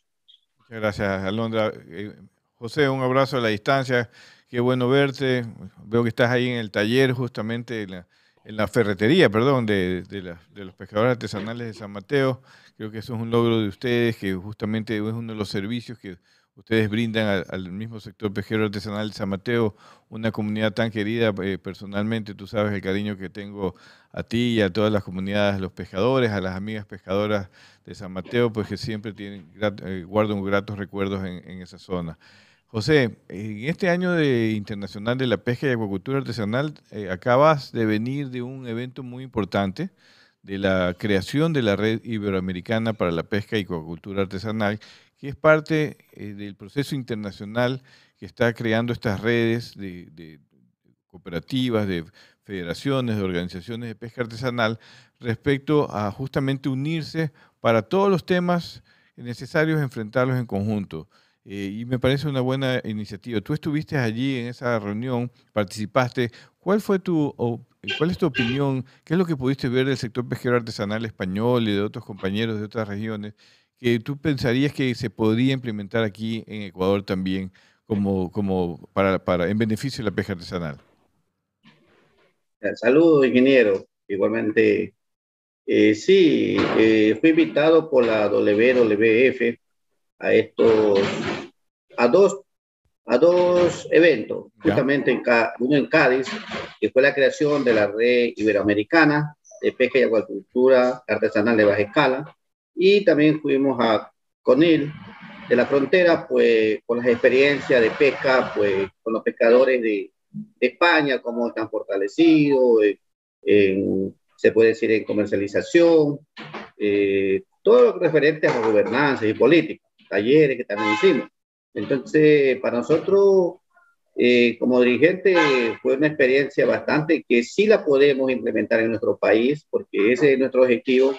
Muchas gracias, Alondra. Eh, José, un abrazo a la distancia. Qué bueno verte. Veo que estás ahí en el taller, justamente en la, ferretería, perdón, de, de los pescadores artesanales de San Mateo. Creo que eso es un logro de ustedes, que justamente es uno de los servicios que ustedes brindan al, mismo sector pesquero artesanal de San Mateo, una comunidad tan querida eh, personalmente, tú sabes el cariño que tengo a ti y a todas las comunidades, los pescadores, a las amigas pescadoras de San Mateo, pues que siempre tienen, eh, guardan gratos recuerdos en, esa zona. José, en este año de internacional de la pesca y acuacultura artesanal, eh, acabas de venir de un evento muy importante de la creación de la red iberoamericana para la pesca y acuacultura artesanal, que es parte eh, del proceso internacional que está creando estas redes de, cooperativas, de federaciones, de organizaciones de pesca artesanal, respecto a justamente unirse para todos los temas necesarios enfrentarlos en conjunto. Eh, y me parece una buena iniciativa. Tú estuviste allí en esa reunión, participaste. ¿Cuál fue tu, cuál es tu opinión? ¿Qué es lo que pudiste ver del sector pesquero artesanal español y de otros compañeros de otras regiones que tú pensarías que se podría implementar aquí en Ecuador también como, como para, para, en beneficio de la pesca artesanal? Saludos, ingeniero. Igualmente, eh, sí, eh, fui invitado por la WWF a estos, a dos, a dos eventos, justamente en, uno en Cádiz, que fue la creación de la red iberoamericana de pesca y acuacultura artesanal de baja escala, y también fuimos a Conil, de la frontera, pues con las experiencias de pesca, pues con los pescadores de, España, cómo están fortalecidos, se puede decir en comercialización, eh, todo lo referente a gobernanza y política talleres que también hicimos. Entonces, para nosotros, eh, como dirigente, fue una experiencia bastante que sí la podemos implementar en nuestro país, porque ese es nuestro objetivo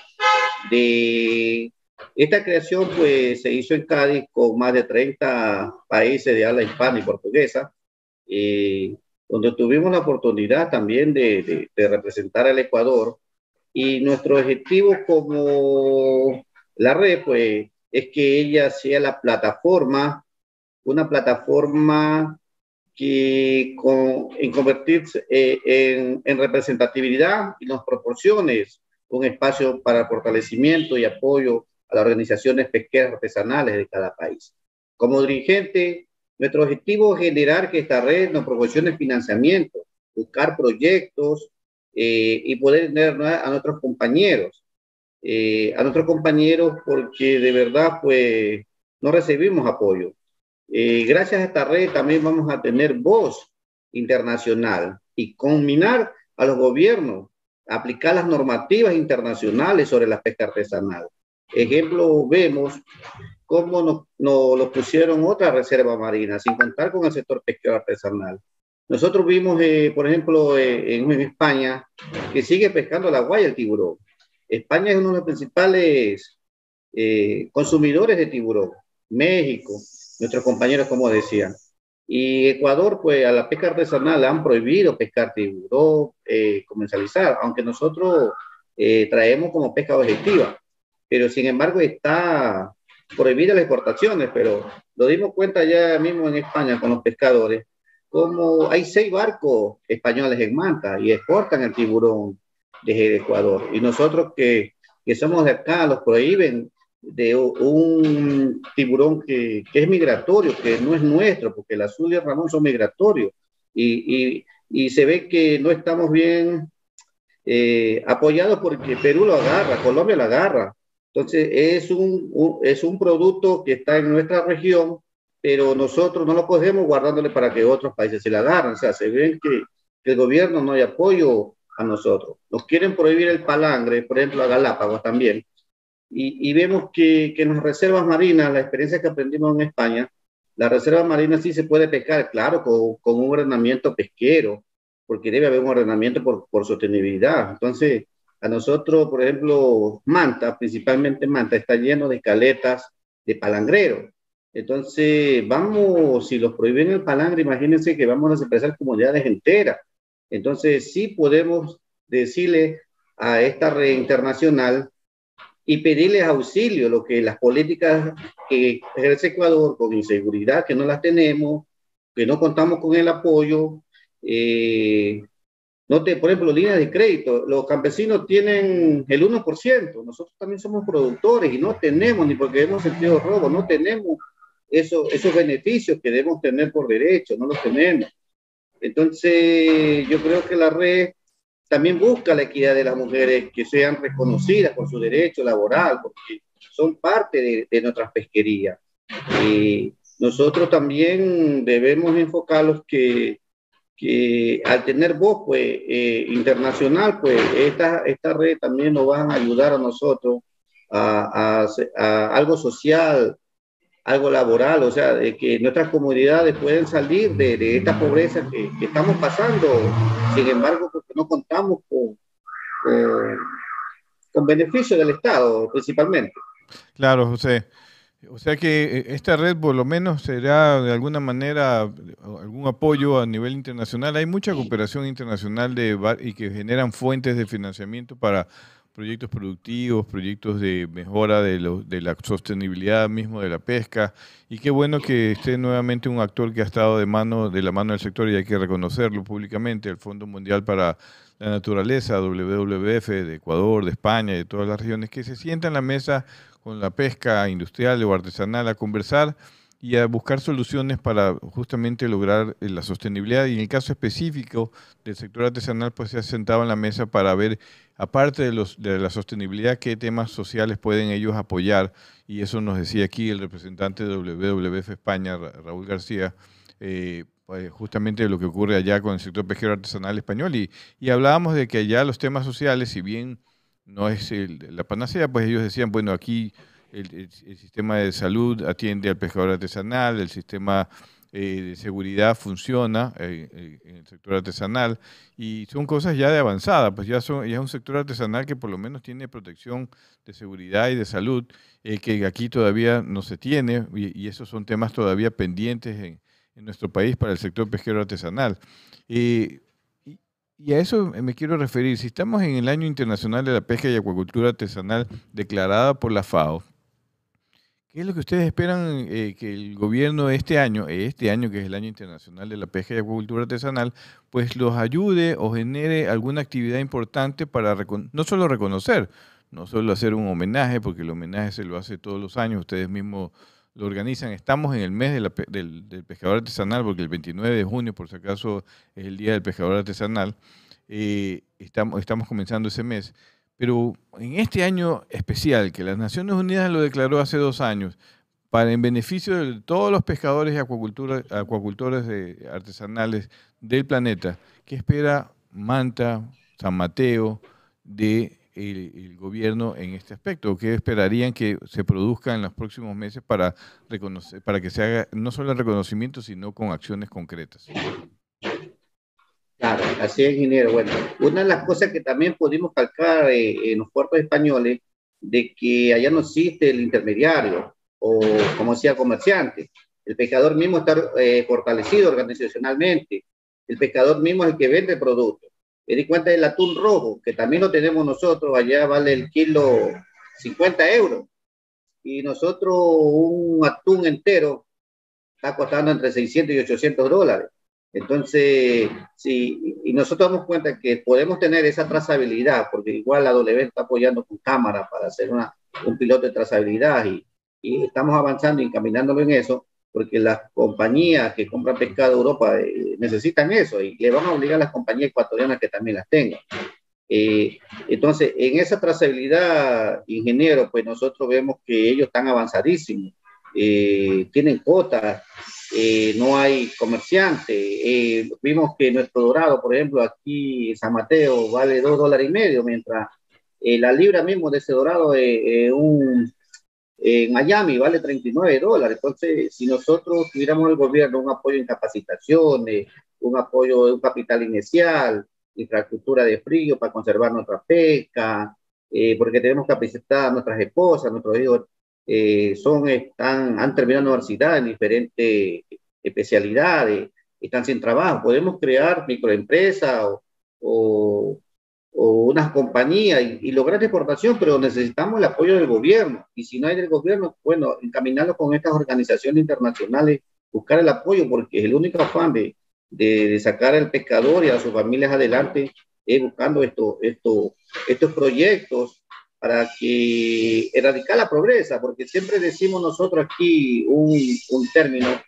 de esta creación, pues se hizo en Cádiz con más de 30 países de habla hispana y portuguesa, eh, donde tuvimos la oportunidad también de, de, de representar al Ecuador. Y nuestro objetivo como la red, pues, es que ella sea la plataforma, una plataforma que en convertirse eh, en, en, representatividad y nos proporcione un espacio para fortalecimiento y apoyo a las organizaciones pesqueras artesanales de cada país. Como dirigente, nuestro objetivo es generar que esta red nos proporcione financiamiento, buscar proyectos eh, y poder tener a nuestros compañeros eh, a nuestros compañeros porque de verdad pues no recibimos apoyo. Eh, gracias a esta red también vamos a tener voz internacional y combinar a los gobiernos, aplicar las normativas internacionales sobre la pesca artesanal. Ejemplo, vemos cómo nos, lo pusieron otra reserva marina, sin contar con el sector pesquero artesanal. Nosotros vimos, eh, por ejemplo, en España, que sigue pescando la guaya el tiburón. España es uno de los principales eh, consumidores de tiburón. México, nuestros compañeros, como decían. Y Ecuador, pues a la pesca artesanal han prohibido pescar tiburón, eh, comercializar, aunque nosotros eh, traemos como pesca objetiva. Pero sin embargo está prohibida las exportaciones, pero lo dimos cuenta ya mismo en España con los pescadores, como hay seis barcos españoles en Manta y exportan el tiburón desde Ecuador. Y nosotros que, que somos de acá, los prohíben de un tiburón que, que, es migratorio, que no es nuestro, porque el azul y el ramón son migratorios. Y, y, y se ve que no estamos bien eh, apoyados porque Perú lo agarra, Colombia lo agarra. Entonces es un, un, es un producto que está en nuestra región, pero nosotros no lo podemos guardándole para que otros países se la agarren. O sea, se ven que, que el gobierno no hay apoyo a nosotros. Nos quieren prohibir el palangre, por ejemplo, a Galápagos también. Y, y vemos que, que, en las reservas marinas, la experiencia que aprendimos en España, la reserva marina sí se puede pescar, claro, con, con un ordenamiento pesquero, porque debe haber un ordenamiento por, por sostenibilidad. Entonces, a nosotros, por ejemplo, Manta, principalmente Manta, está lleno de caletas de palangrero. Entonces, vamos, si los prohíben el palangre, imagínense que vamos a empezar comunidades enteras entonces, sí podemos decirle a esta red internacional y pedirles auxilio, lo que las políticas que ejerce Ecuador con inseguridad, que no las tenemos, que no contamos con el apoyo. Eh, no te, por ejemplo, líneas de crédito, los campesinos tienen el 1%, nosotros también somos productores y no tenemos, ni porque hemos sentido robo, no tenemos eso, esos beneficios que debemos tener por derecho, no los tenemos. Entonces, yo creo que la red también busca la equidad de las mujeres que sean reconocidas por su derecho laboral, porque son parte de, de nuestras pesquerías. Y nosotros también debemos enfocarlos que, que al tener voz pues, eh, internacional, pues esta, esta red también nos va a ayudar a nosotros a, a, algo social, algo laboral, o sea, de que nuestras comunidades pueden salir de, de esta pobreza que, estamos pasando. Sin embargo, porque no contamos con, con, con beneficio del Estado, principalmente. Claro, José. O sea que eh, esta red por lo menos será de alguna manera algún apoyo a nivel internacional. Hay mucha cooperación internacional de, y que generan fuentes de financiamiento para proyectos productivos, proyectos de mejora de, de, la sostenibilidad mismo de la pesca. Y qué bueno que esté nuevamente un actor que ha estado de mano de la mano del sector y hay que reconocerlo públicamente, el Fondo Mundial para la Naturaleza, WWF de Ecuador, de España, de todas las regiones, que se sientan en la mesa con la pesca industrial o artesanal a conversar y a buscar soluciones para justamente lograr eh, la sostenibilidad. Y en el caso específico del sector artesanal, pues se ha sentado en la mesa para ver, aparte de, los, la sostenibilidad, qué temas sociales pueden ellos apoyar. Y eso nos decía aquí el representante de WWF España, Raúl García, eh, pues justamente lo que ocurre allá con el sector pesquero artesanal español. Y, y hablábamos de que allá los temas sociales, si bien no es la panacea, pues ellos decían, bueno, aquí el, sistema de salud atiende al pescador artesanal, el sistema eh, de seguridad funciona eh, eh, en el sector artesanal y son cosas ya de avanzada, pues ya, son, ya es un sector artesanal que por lo menos tiene protección de seguridad y de salud que aquí todavía no se tiene y, esos son temas todavía pendientes en, en, nuestro país para el sector pesquero artesanal. Y a eso me quiero referir. Si estamos en el Año Internacional de la Pesca y Acuacultura Artesanal declarada por la FAO, ¿qué es lo que ustedes esperan eh, que el gobierno este año, este año que es el Año Internacional de la Pesca y Acuacultura Artesanal, pues los ayude o genere alguna actividad importante para no solo reconocer, no solo hacer un homenaje, porque el homenaje se lo hace todos los años, ustedes mismos lo organizan. Estamos en el mes del, pescador artesanal, porque el 29 de junio, por si acaso, es el Día del Pescador Artesanal. Eh, estamos comenzando ese mes. Pero en este año especial, que las Naciones Unidas lo declaró hace dos años, para en beneficio de todos los pescadores y acuacultores artesanales del planeta, ¿qué espera Manta, San Mateo de el, gobierno en este aspecto? ¿Qué esperarían que se produzca en los próximos meses para, reconocer, para que se haga no solo el reconocimiento, sino con acciones concretas? Claro, así es, ingeniero. Bueno, una de las cosas que también pudimos calcar eh, en los puertos españoles, de que allá no existe el intermediario o, como decía, comerciante. El pescador mismo está eh, fortalecido organizacionalmente. El pescador mismo es el que vende el producto. Me di cuenta del atún rojo, que también lo tenemos nosotros, allá vale el kilo 50 euros. Y nosotros un atún entero está costando entre 600 y 800 dólares. Entonces, sí, y nosotros damos cuenta que podemos tener esa trazabilidad, porque igual la W está apoyando con cámara para hacer una, un piloto de trazabilidad y, y estamos avanzando y encaminándolo en eso, porque las compañías que compran pescado de Europa eh, necesitan eso y le van a obligar a las compañías ecuatorianas que también las tengan. Eh, entonces, en esa trazabilidad, ingeniero, pues nosotros vemos que ellos están avanzadísimos, eh, tienen cuotas, no hay comerciante. vimos que nuestro dorado, por ejemplo, aquí en San Mateo vale dos dólares y medio, mientras la libra mismo de ese dorado un en Miami vale 39 dólares. Entonces, si nosotros tuviéramos el gobierno un apoyo en capacitaciones, un apoyo de un capital inicial, infraestructura de frío para conservar nuestra pesca, eh, porque tenemos capacitar a nuestras esposas, nuestros hijos eh, son, están, han terminado universidad en diferentes especialidades, están sin trabajo. Podemos crear microempresas o, o o unas compañías y, lograr exportación, pero necesitamos el apoyo del gobierno. Y si no hay del gobierno, bueno, encaminarlo con estas organizaciones internacionales, buscar el apoyo, porque es el único afán de, de, sacar al pescador y a sus familias adelante, es buscando esto, esto, estos proyectos para que erradicar la pobreza, porque siempre decimos nosotros aquí un, un término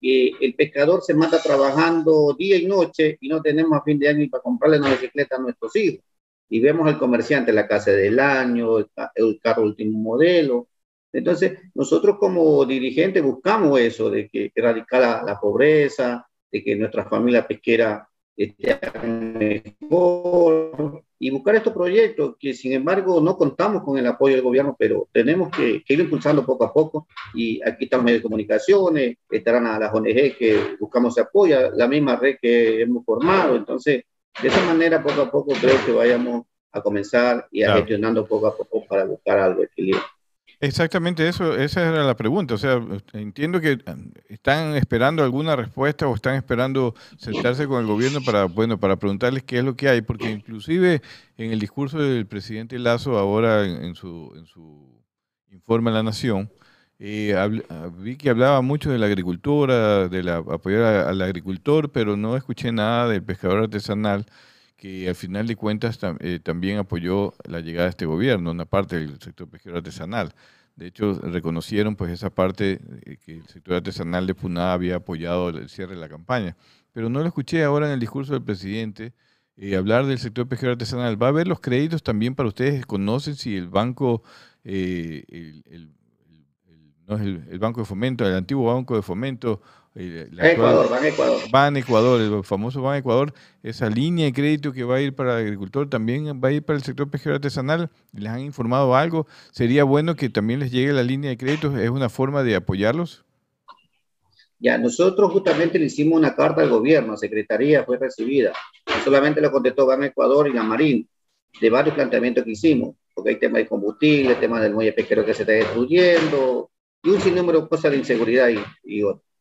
que el pescador se mata trabajando día y noche y no tenemos a fin de año para comprarle una bicicleta a nuestros hijos. Y vemos al comerciante la casa del año, el, carro último modelo, Entonces, nosotros como dirigentes buscamos eso, de que erradicar la, pobreza, de que nuestra familia pesquera esté mejor y buscar estos proyectos que sin embargo no contamos con el apoyo del gobierno, pero tenemos que, ir impulsando poco a poco. Y aquí están los medios de comunicaciones, estarán a las ONG que buscamos apoyo, la misma red que hemos formado, entonces de esa manera poco a poco creo que vayamos a comenzar y a gestionando poco a poco para buscar algo de equilibrio. Exactamente eso, esa era la pregunta. O sea, entiendo que um, están esperando alguna respuesta o están esperando sentarse con el gobierno para, bueno, para preguntarles qué es lo que hay, porque inclusive en el discurso del presidente Lazo ahora en, su, en su informe a la Nación, eh, ah, vi que hablaba mucho de la agricultura, de la, apoyar al agricultor, pero no escuché nada del pescador artesanal que al final de cuentas eh, también apoyó la llegada de este gobierno, una parte del sector pesquero artesanal. De hecho, reconocieron pues esa parte eh, que el sector artesanal de Puná había apoyado el cierre de la campaña. Pero no lo escuché ahora en el discurso del presidente eh, hablar del sector pesquero artesanal. ¿Va a haber los créditos también para ustedes? ¿Conocen si el banco, el, no es el, Banco de Fomento, el antiguo Banco de Fomento, Ecuador, Ban Ecuador. Ban Ecuador, el famoso Ban Ecuador, esa línea de crédito que va a ir para el agricultor también va a ir para el sector pesquero artesanal. ¿Les han informado algo? ¿Sería bueno que también les llegue la línea de créditos? ¿Es una forma de apoyarlos? Ya, nosotros justamente le hicimos una carta al gobierno, secretaría fue recibida. solamente lo contestó Ban Ecuador y la Marín, de varios planteamientos que hicimos, porque hay temas de combustible, temas del muelle pesquero que se está destruyendo, y un sinnúmero de cosas de inseguridad y, y otros.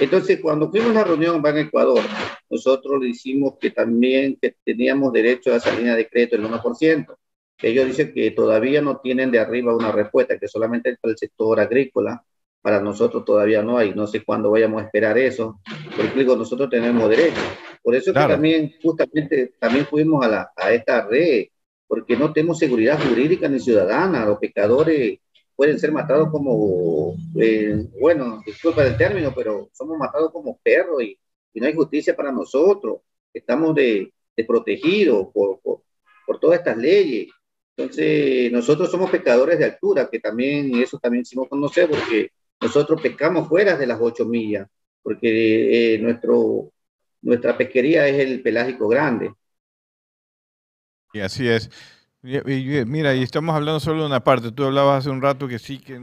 Entonces, cuando fuimos a la reunión en Ecuador, nosotros le hicimos que también que teníamos derecho a esa línea de crédito del 1%. Ellos dicen que todavía no tienen de arriba una respuesta, que solamente para el sector agrícola, para nosotros todavía no hay. No sé cuándo vayamos a esperar eso, porque digo, nosotros tenemos derecho. Por eso que también, justamente, también fuimos a, la, a esta red, porque no tenemos seguridad jurídica ni ciudadana. Los pecadores pueden ser matados como, eh, bueno, disculpa el término, pero somos matados como perros y, no hay justicia para nosotros. Estamos de, protegidos por, por, todas estas leyes. Entonces, nosotros somos pescadores de altura, que también eso también hicimos conocer, porque nosotros pescamos fuera de las ocho millas, porque eh, nuestro, nuestra pesquería es el pelágico grande. Y así es. Mira, y estamos hablando solo de una parte. Tú hablabas hace un rato que sí, que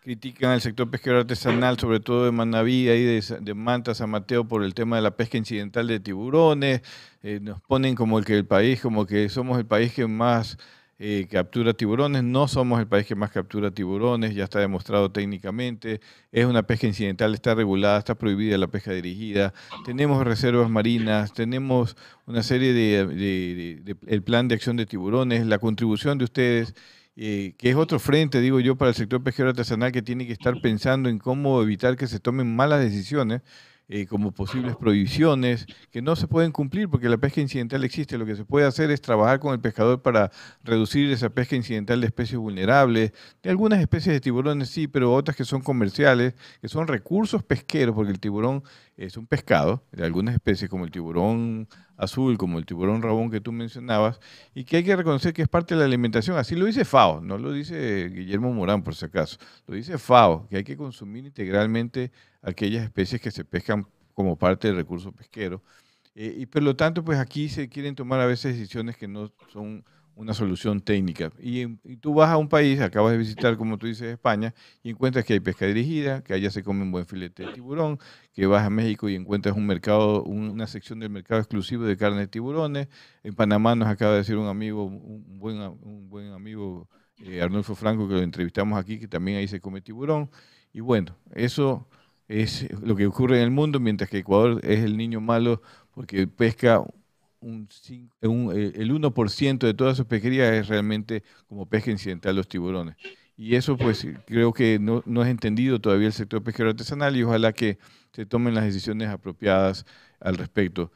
critican al sector pesquero artesanal, sobre todo de Manaví, ahí de, de Manta, San Mateo, por el tema de la pesca incidental de tiburones. Eh, nos ponen como el que el país, como que somos el país que más eh, captura tiburones. No somos el país que más captura tiburones, ya está demostrado técnicamente. Es una pesca incidental, está regulada, está prohibida la pesca dirigida. Tenemos reservas marinas, tenemos una serie de, el plan de acción de tiburones, la contribución de ustedes. Eh, que es otro frente, digo yo, para el sector pesquero artesanal que tiene que estar pensando en cómo evitar que se tomen malas decisiones eh, como posibles prohibiciones que no se pueden cumplir porque la pesca incidental existe. Lo que se puede hacer es trabajar con el pescador para reducir esa pesca incidental de especies vulnerables, de algunas especies de tiburones sí, pero otras que son comerciales, que son recursos pesqueros, porque el tiburón es un pescado de algunas especies como el tiburón azul, como el tiburón rabón que tú mencionabas, y que hay que reconocer que es parte de la alimentación. Así lo dice FAO, no lo dice Guillermo Morán por si acaso, lo dice FAO, que hay que consumir integralmente aquellas especies que se pescan como parte del recurso pesquero. Eh, y por lo tanto, pues aquí se quieren tomar a veces decisiones que no son una solución técnica. Y, tú vas a un país, acabas de visitar, como tú dices, España, y encuentras que hay pesca dirigida, que allá se come un buen filete de tiburón, que vas a México y encuentras un mercado, una sección del mercado exclusivo de carne de tiburones. En Panamá nos acaba de decir un amigo, un buen, un buen amigo, eh, Arnulfo Franco, que lo entrevistamos aquí, que también ahí se come tiburón. Y bueno, eso es lo que ocurre en el mundo, mientras que Ecuador es el niño malo porque pesca un, eh, el 1% de toda su pesquería es realmente como pesca incidental los tiburones. Y eso pues creo que no, no es entendido todavía el sector pesquero artesanal y ojalá que se tomen las decisiones apropiadas al respecto.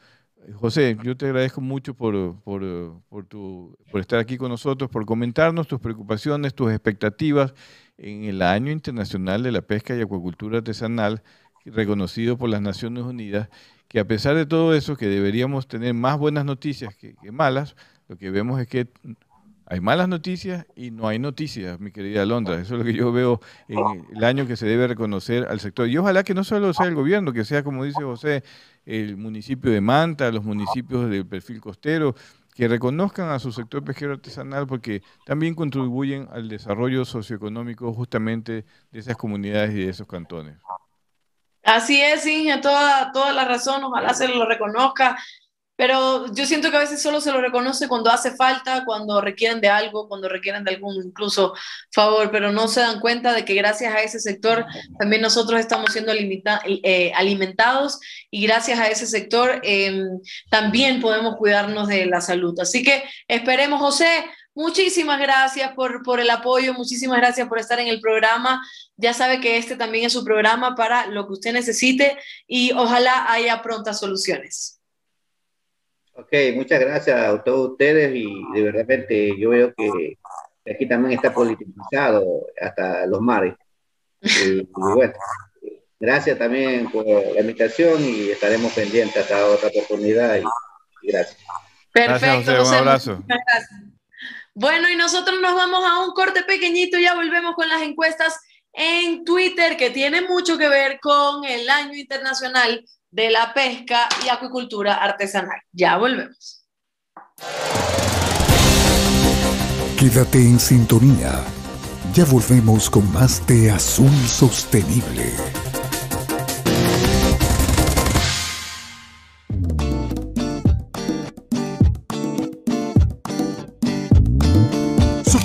José, yo te agradezco mucho por, por, por, tu, por estar aquí con nosotros, por comentarnos tus preocupaciones, tus expectativas en el Año Internacional de la Pesca y Acuacultura Artesanal, reconocido por las Naciones Unidas, que a pesar de todo eso, que deberíamos tener más buenas noticias que, malas, lo que vemos es que hay malas noticias y no hay noticias, mi querida Londra. Eso es lo que yo veo en el año que se debe reconocer al sector. Y ojalá que no solo sea el gobierno, que sea, como dice José, el municipio de Manta, los municipios del perfil costero, que reconozcan a su sector pesquero artesanal porque también contribuyen al desarrollo socioeconómico justamente de esas comunidades y de esos cantones. Así es, Inge, toda, toda la razón, ojalá se lo reconozca pero yo siento que a veces solo se lo reconoce cuando hace falta, cuando requieren de algo, cuando requieren de algún incluso favor, pero no se dan cuenta de que gracias a ese sector también nosotros estamos siendo eh, alimentados y gracias a ese sector em, también podemos cuidarnos de la salud. Así que esperemos, José, muchísimas gracias por, por el apoyo, muchísimas gracias por estar en el programa. Ya sabe que este también es su programa para lo que usted necesite y ojalá haya prontas soluciones. Ok, muchas gracias a todos ustedes y de verdad yo veo que aquí también está politizado hasta los mares. Y, bueno, gracias también por la invitación y estaremos pendientes hasta otra oportunidad y, gracias. Perfecto, gracias, un abrazo. Bueno, y nosotros nos vamos a un corte pequeñito, ya volvemos con las encuestas en Twitter que tiene mucho que ver con el año internacional de la pesca y acuicultura artesanal. Ya volvemos. Quédate en sintonía. Ya volvemos con más de Azul Sostenible.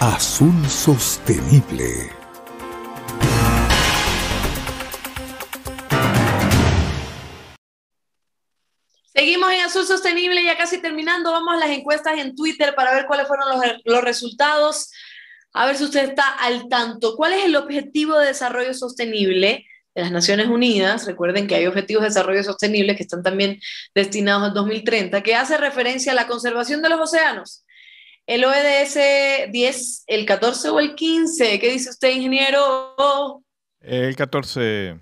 Azul Sostenible. Seguimos en Azul Sostenible, ya casi terminando. Vamos a las encuestas en Twitter para ver cuáles fueron los, los resultados. A ver si usted está al tanto. ¿Cuál es el objetivo de desarrollo sostenible de las Naciones Unidas? Recuerden que hay objetivos de desarrollo sostenible que están también destinados al 2030, que hace referencia a la conservación de los océanos el OEDS 10, el 14 o el 15. ¿Qué dice usted, ingeniero? El 14.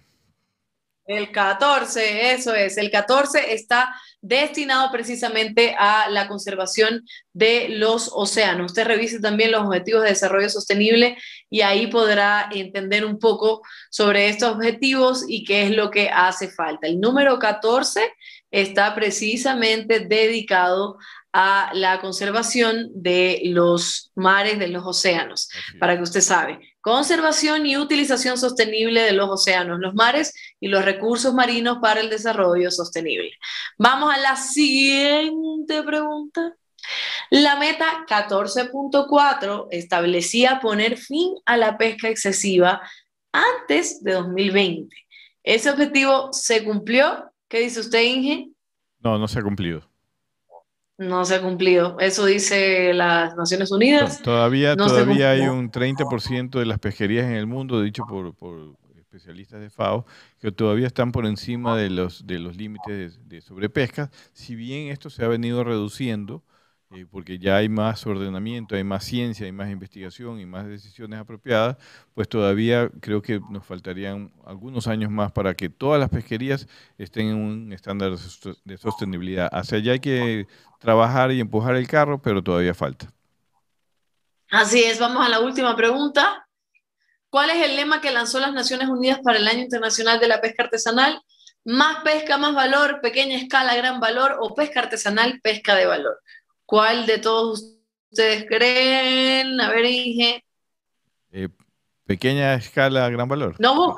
El 14, eso es. El 14 está destinado precisamente a la conservación de los océanos. Usted revise también los objetivos de desarrollo sostenible y ahí podrá entender un poco sobre estos objetivos y qué es lo que hace falta. El número 14 está precisamente dedicado a la conservación de los mares, de los océanos, para que usted sabe. Conservación y utilización sostenible de los océanos, los mares y los recursos marinos para el desarrollo sostenible. Vamos a la siguiente pregunta. La meta 14.4 establecía poner fin a la pesca excesiva antes de 2020. ¿Ese objetivo se cumplió? ¿Qué dice usted, Inge? No, no se ha cumplido. No se ha cumplido. Eso dice las Naciones Unidas. Todavía, todavía hay un 30% de las pesquerías en el mundo, dicho por, especialistas de FAO, que todavía están por encima de los, de los límites de, de sobrepesca. Si bien esto se ha venido reduciendo, eh, porque ya hay más ordenamiento, hay más ciencia, hay más investigación y más decisiones apropiadas, pues todavía creo que nos faltarían algunos años más para que todas las pesquerías estén en un estándar de sostenibilidad. Hacia allá hay que trabajar y empujar el carro, pero todavía falta. Así es, vamos a la última pregunta. ¿Cuál es el lema que lanzó las Naciones Unidas para el Año Internacional de la Pesca Artesanal? Más pesca, más valor, pequeña escala, gran valor o pesca artesanal, pesca de valor. ¿Cuál de todos ustedes creen? A ver, Inge. Eh, pequeña escala, gran valor. No,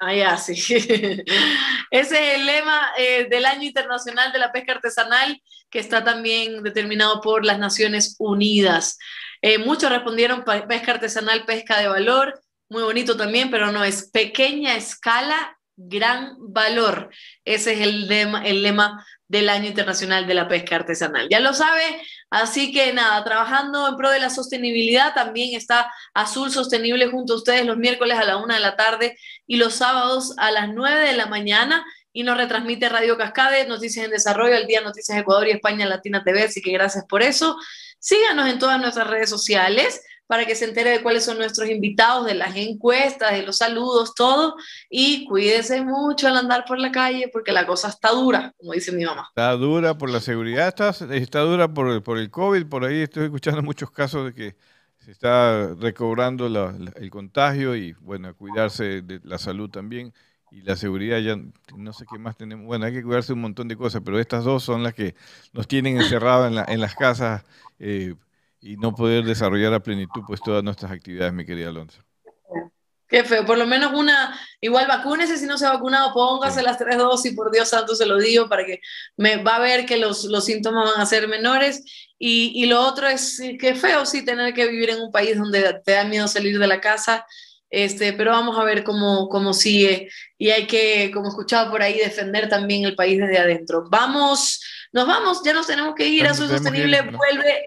ah, ya, sí. Ese es el lema eh, del Año Internacional de la Pesca Artesanal, que está también determinado por las Naciones Unidas. Eh, muchos respondieron pesca artesanal, pesca de valor, muy bonito también, pero no es pequeña escala gran valor. Ese es el lema, el lema del Año Internacional de la Pesca Artesanal. Ya lo sabe, así que nada, trabajando en pro de la sostenibilidad, también está Azul Sostenible junto a ustedes los miércoles a la una de la tarde y los sábados a las nueve de la mañana y nos retransmite Radio Cascade, Noticias en Desarrollo, el día Noticias Ecuador y España Latina TV, así que gracias por eso. Síganos en todas nuestras redes sociales para que se entere de cuáles son nuestros invitados, de las encuestas, de los saludos, todo. Y cuídese mucho al andar por la calle porque la cosa está dura, como dice mi mamá. Está dura por la seguridad, está, dura por el, por el COVID. Por ahí estoy escuchando muchos casos de que se está recobrando el contagio y, bueno, cuidarse de la salud también. Y la seguridad ya no sé qué más tenemos. Bueno, hay que cuidarse un montón de cosas, pero estas dos son las que nos tienen encerrados en, en las casas. Eh, y no poder desarrollar a plenitud pues todas nuestras actividades, mi querida Alonso. Qué feo, por lo menos una, igual vacúnese si no se ha vacunado, póngase las tres dosis, por Dios santo se lo digo, para que me va a ver que los, los síntomas van a ser menores. Y, y, lo otro es que feo sí tener que vivir en un país donde te da miedo salir de la casa, este, pero vamos a ver cómo, cómo sigue. Y hay que, como escuchaba por ahí, defender también el país desde adentro. Vamos, nos vamos, ya nos tenemos que ir, a su sostenible vuelve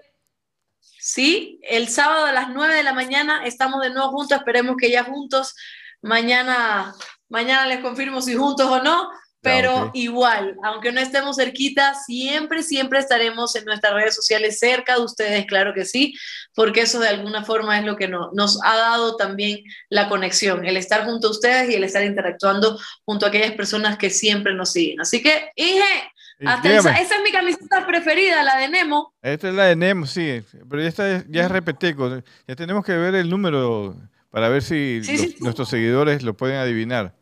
¿sí? El sábado a las 9 de la mañana estamos de nuevo juntos, esperemos que ya juntos, mañana, mañana les confirmo si juntos o no, pero igual, aunque no estemos cerquita, siempre, siempre estaremos en nuestras redes sociales cerca de ustedes, claro que sí, porque eso de alguna forma es lo que nos ha dado también la conexión, el estar junto a ustedes y el estar interactuando junto a aquellas personas que siempre nos siguen. Así que, Inge, esa, es mi camiseta preferida, la de Nemo. Esta es la de Nemo, sí, pero esta ya es repeteco. Ya tenemos que ver el número para ver si nuestros seguidores lo pueden adivinar.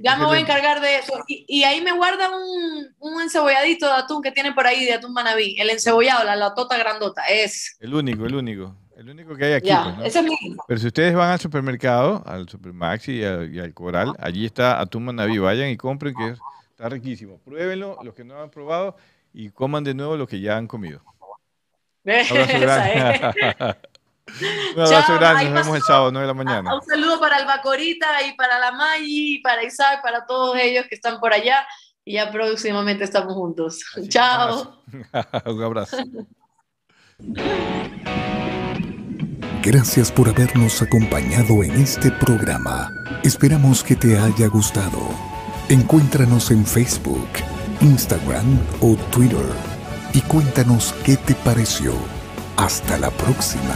Ya me voy a encargar de eso. Y, ahí me guarda un, un, encebolladito de atún que tiene por ahí, de atún manabí. El encebollado, la latota grandota, es. El único, el único. El único que hay aquí. Pues, ese es Pero si ustedes van al supermercado, al Supermaxi y, y al Coral, allí está atún manabí. Vayan y compren, que es Está riquísimo. Pruébenlo, los que no han probado, y coman de nuevo lo que ya han comido. Un abrazo grande. un abrazo grande. Nos vemos el sábado, 9 de la mañana. Un saludo para Albacorita y para la Maggi, para Isaac, para todos ellos que están por allá. Y ya próximamente estamos juntos. Chao. un abrazo. Gracias por habernos acompañado en este programa. Esperamos que te haya gustado. Encuéntranos en Facebook, Instagram o Twitter y cuéntanos qué te pareció. Hasta la próxima.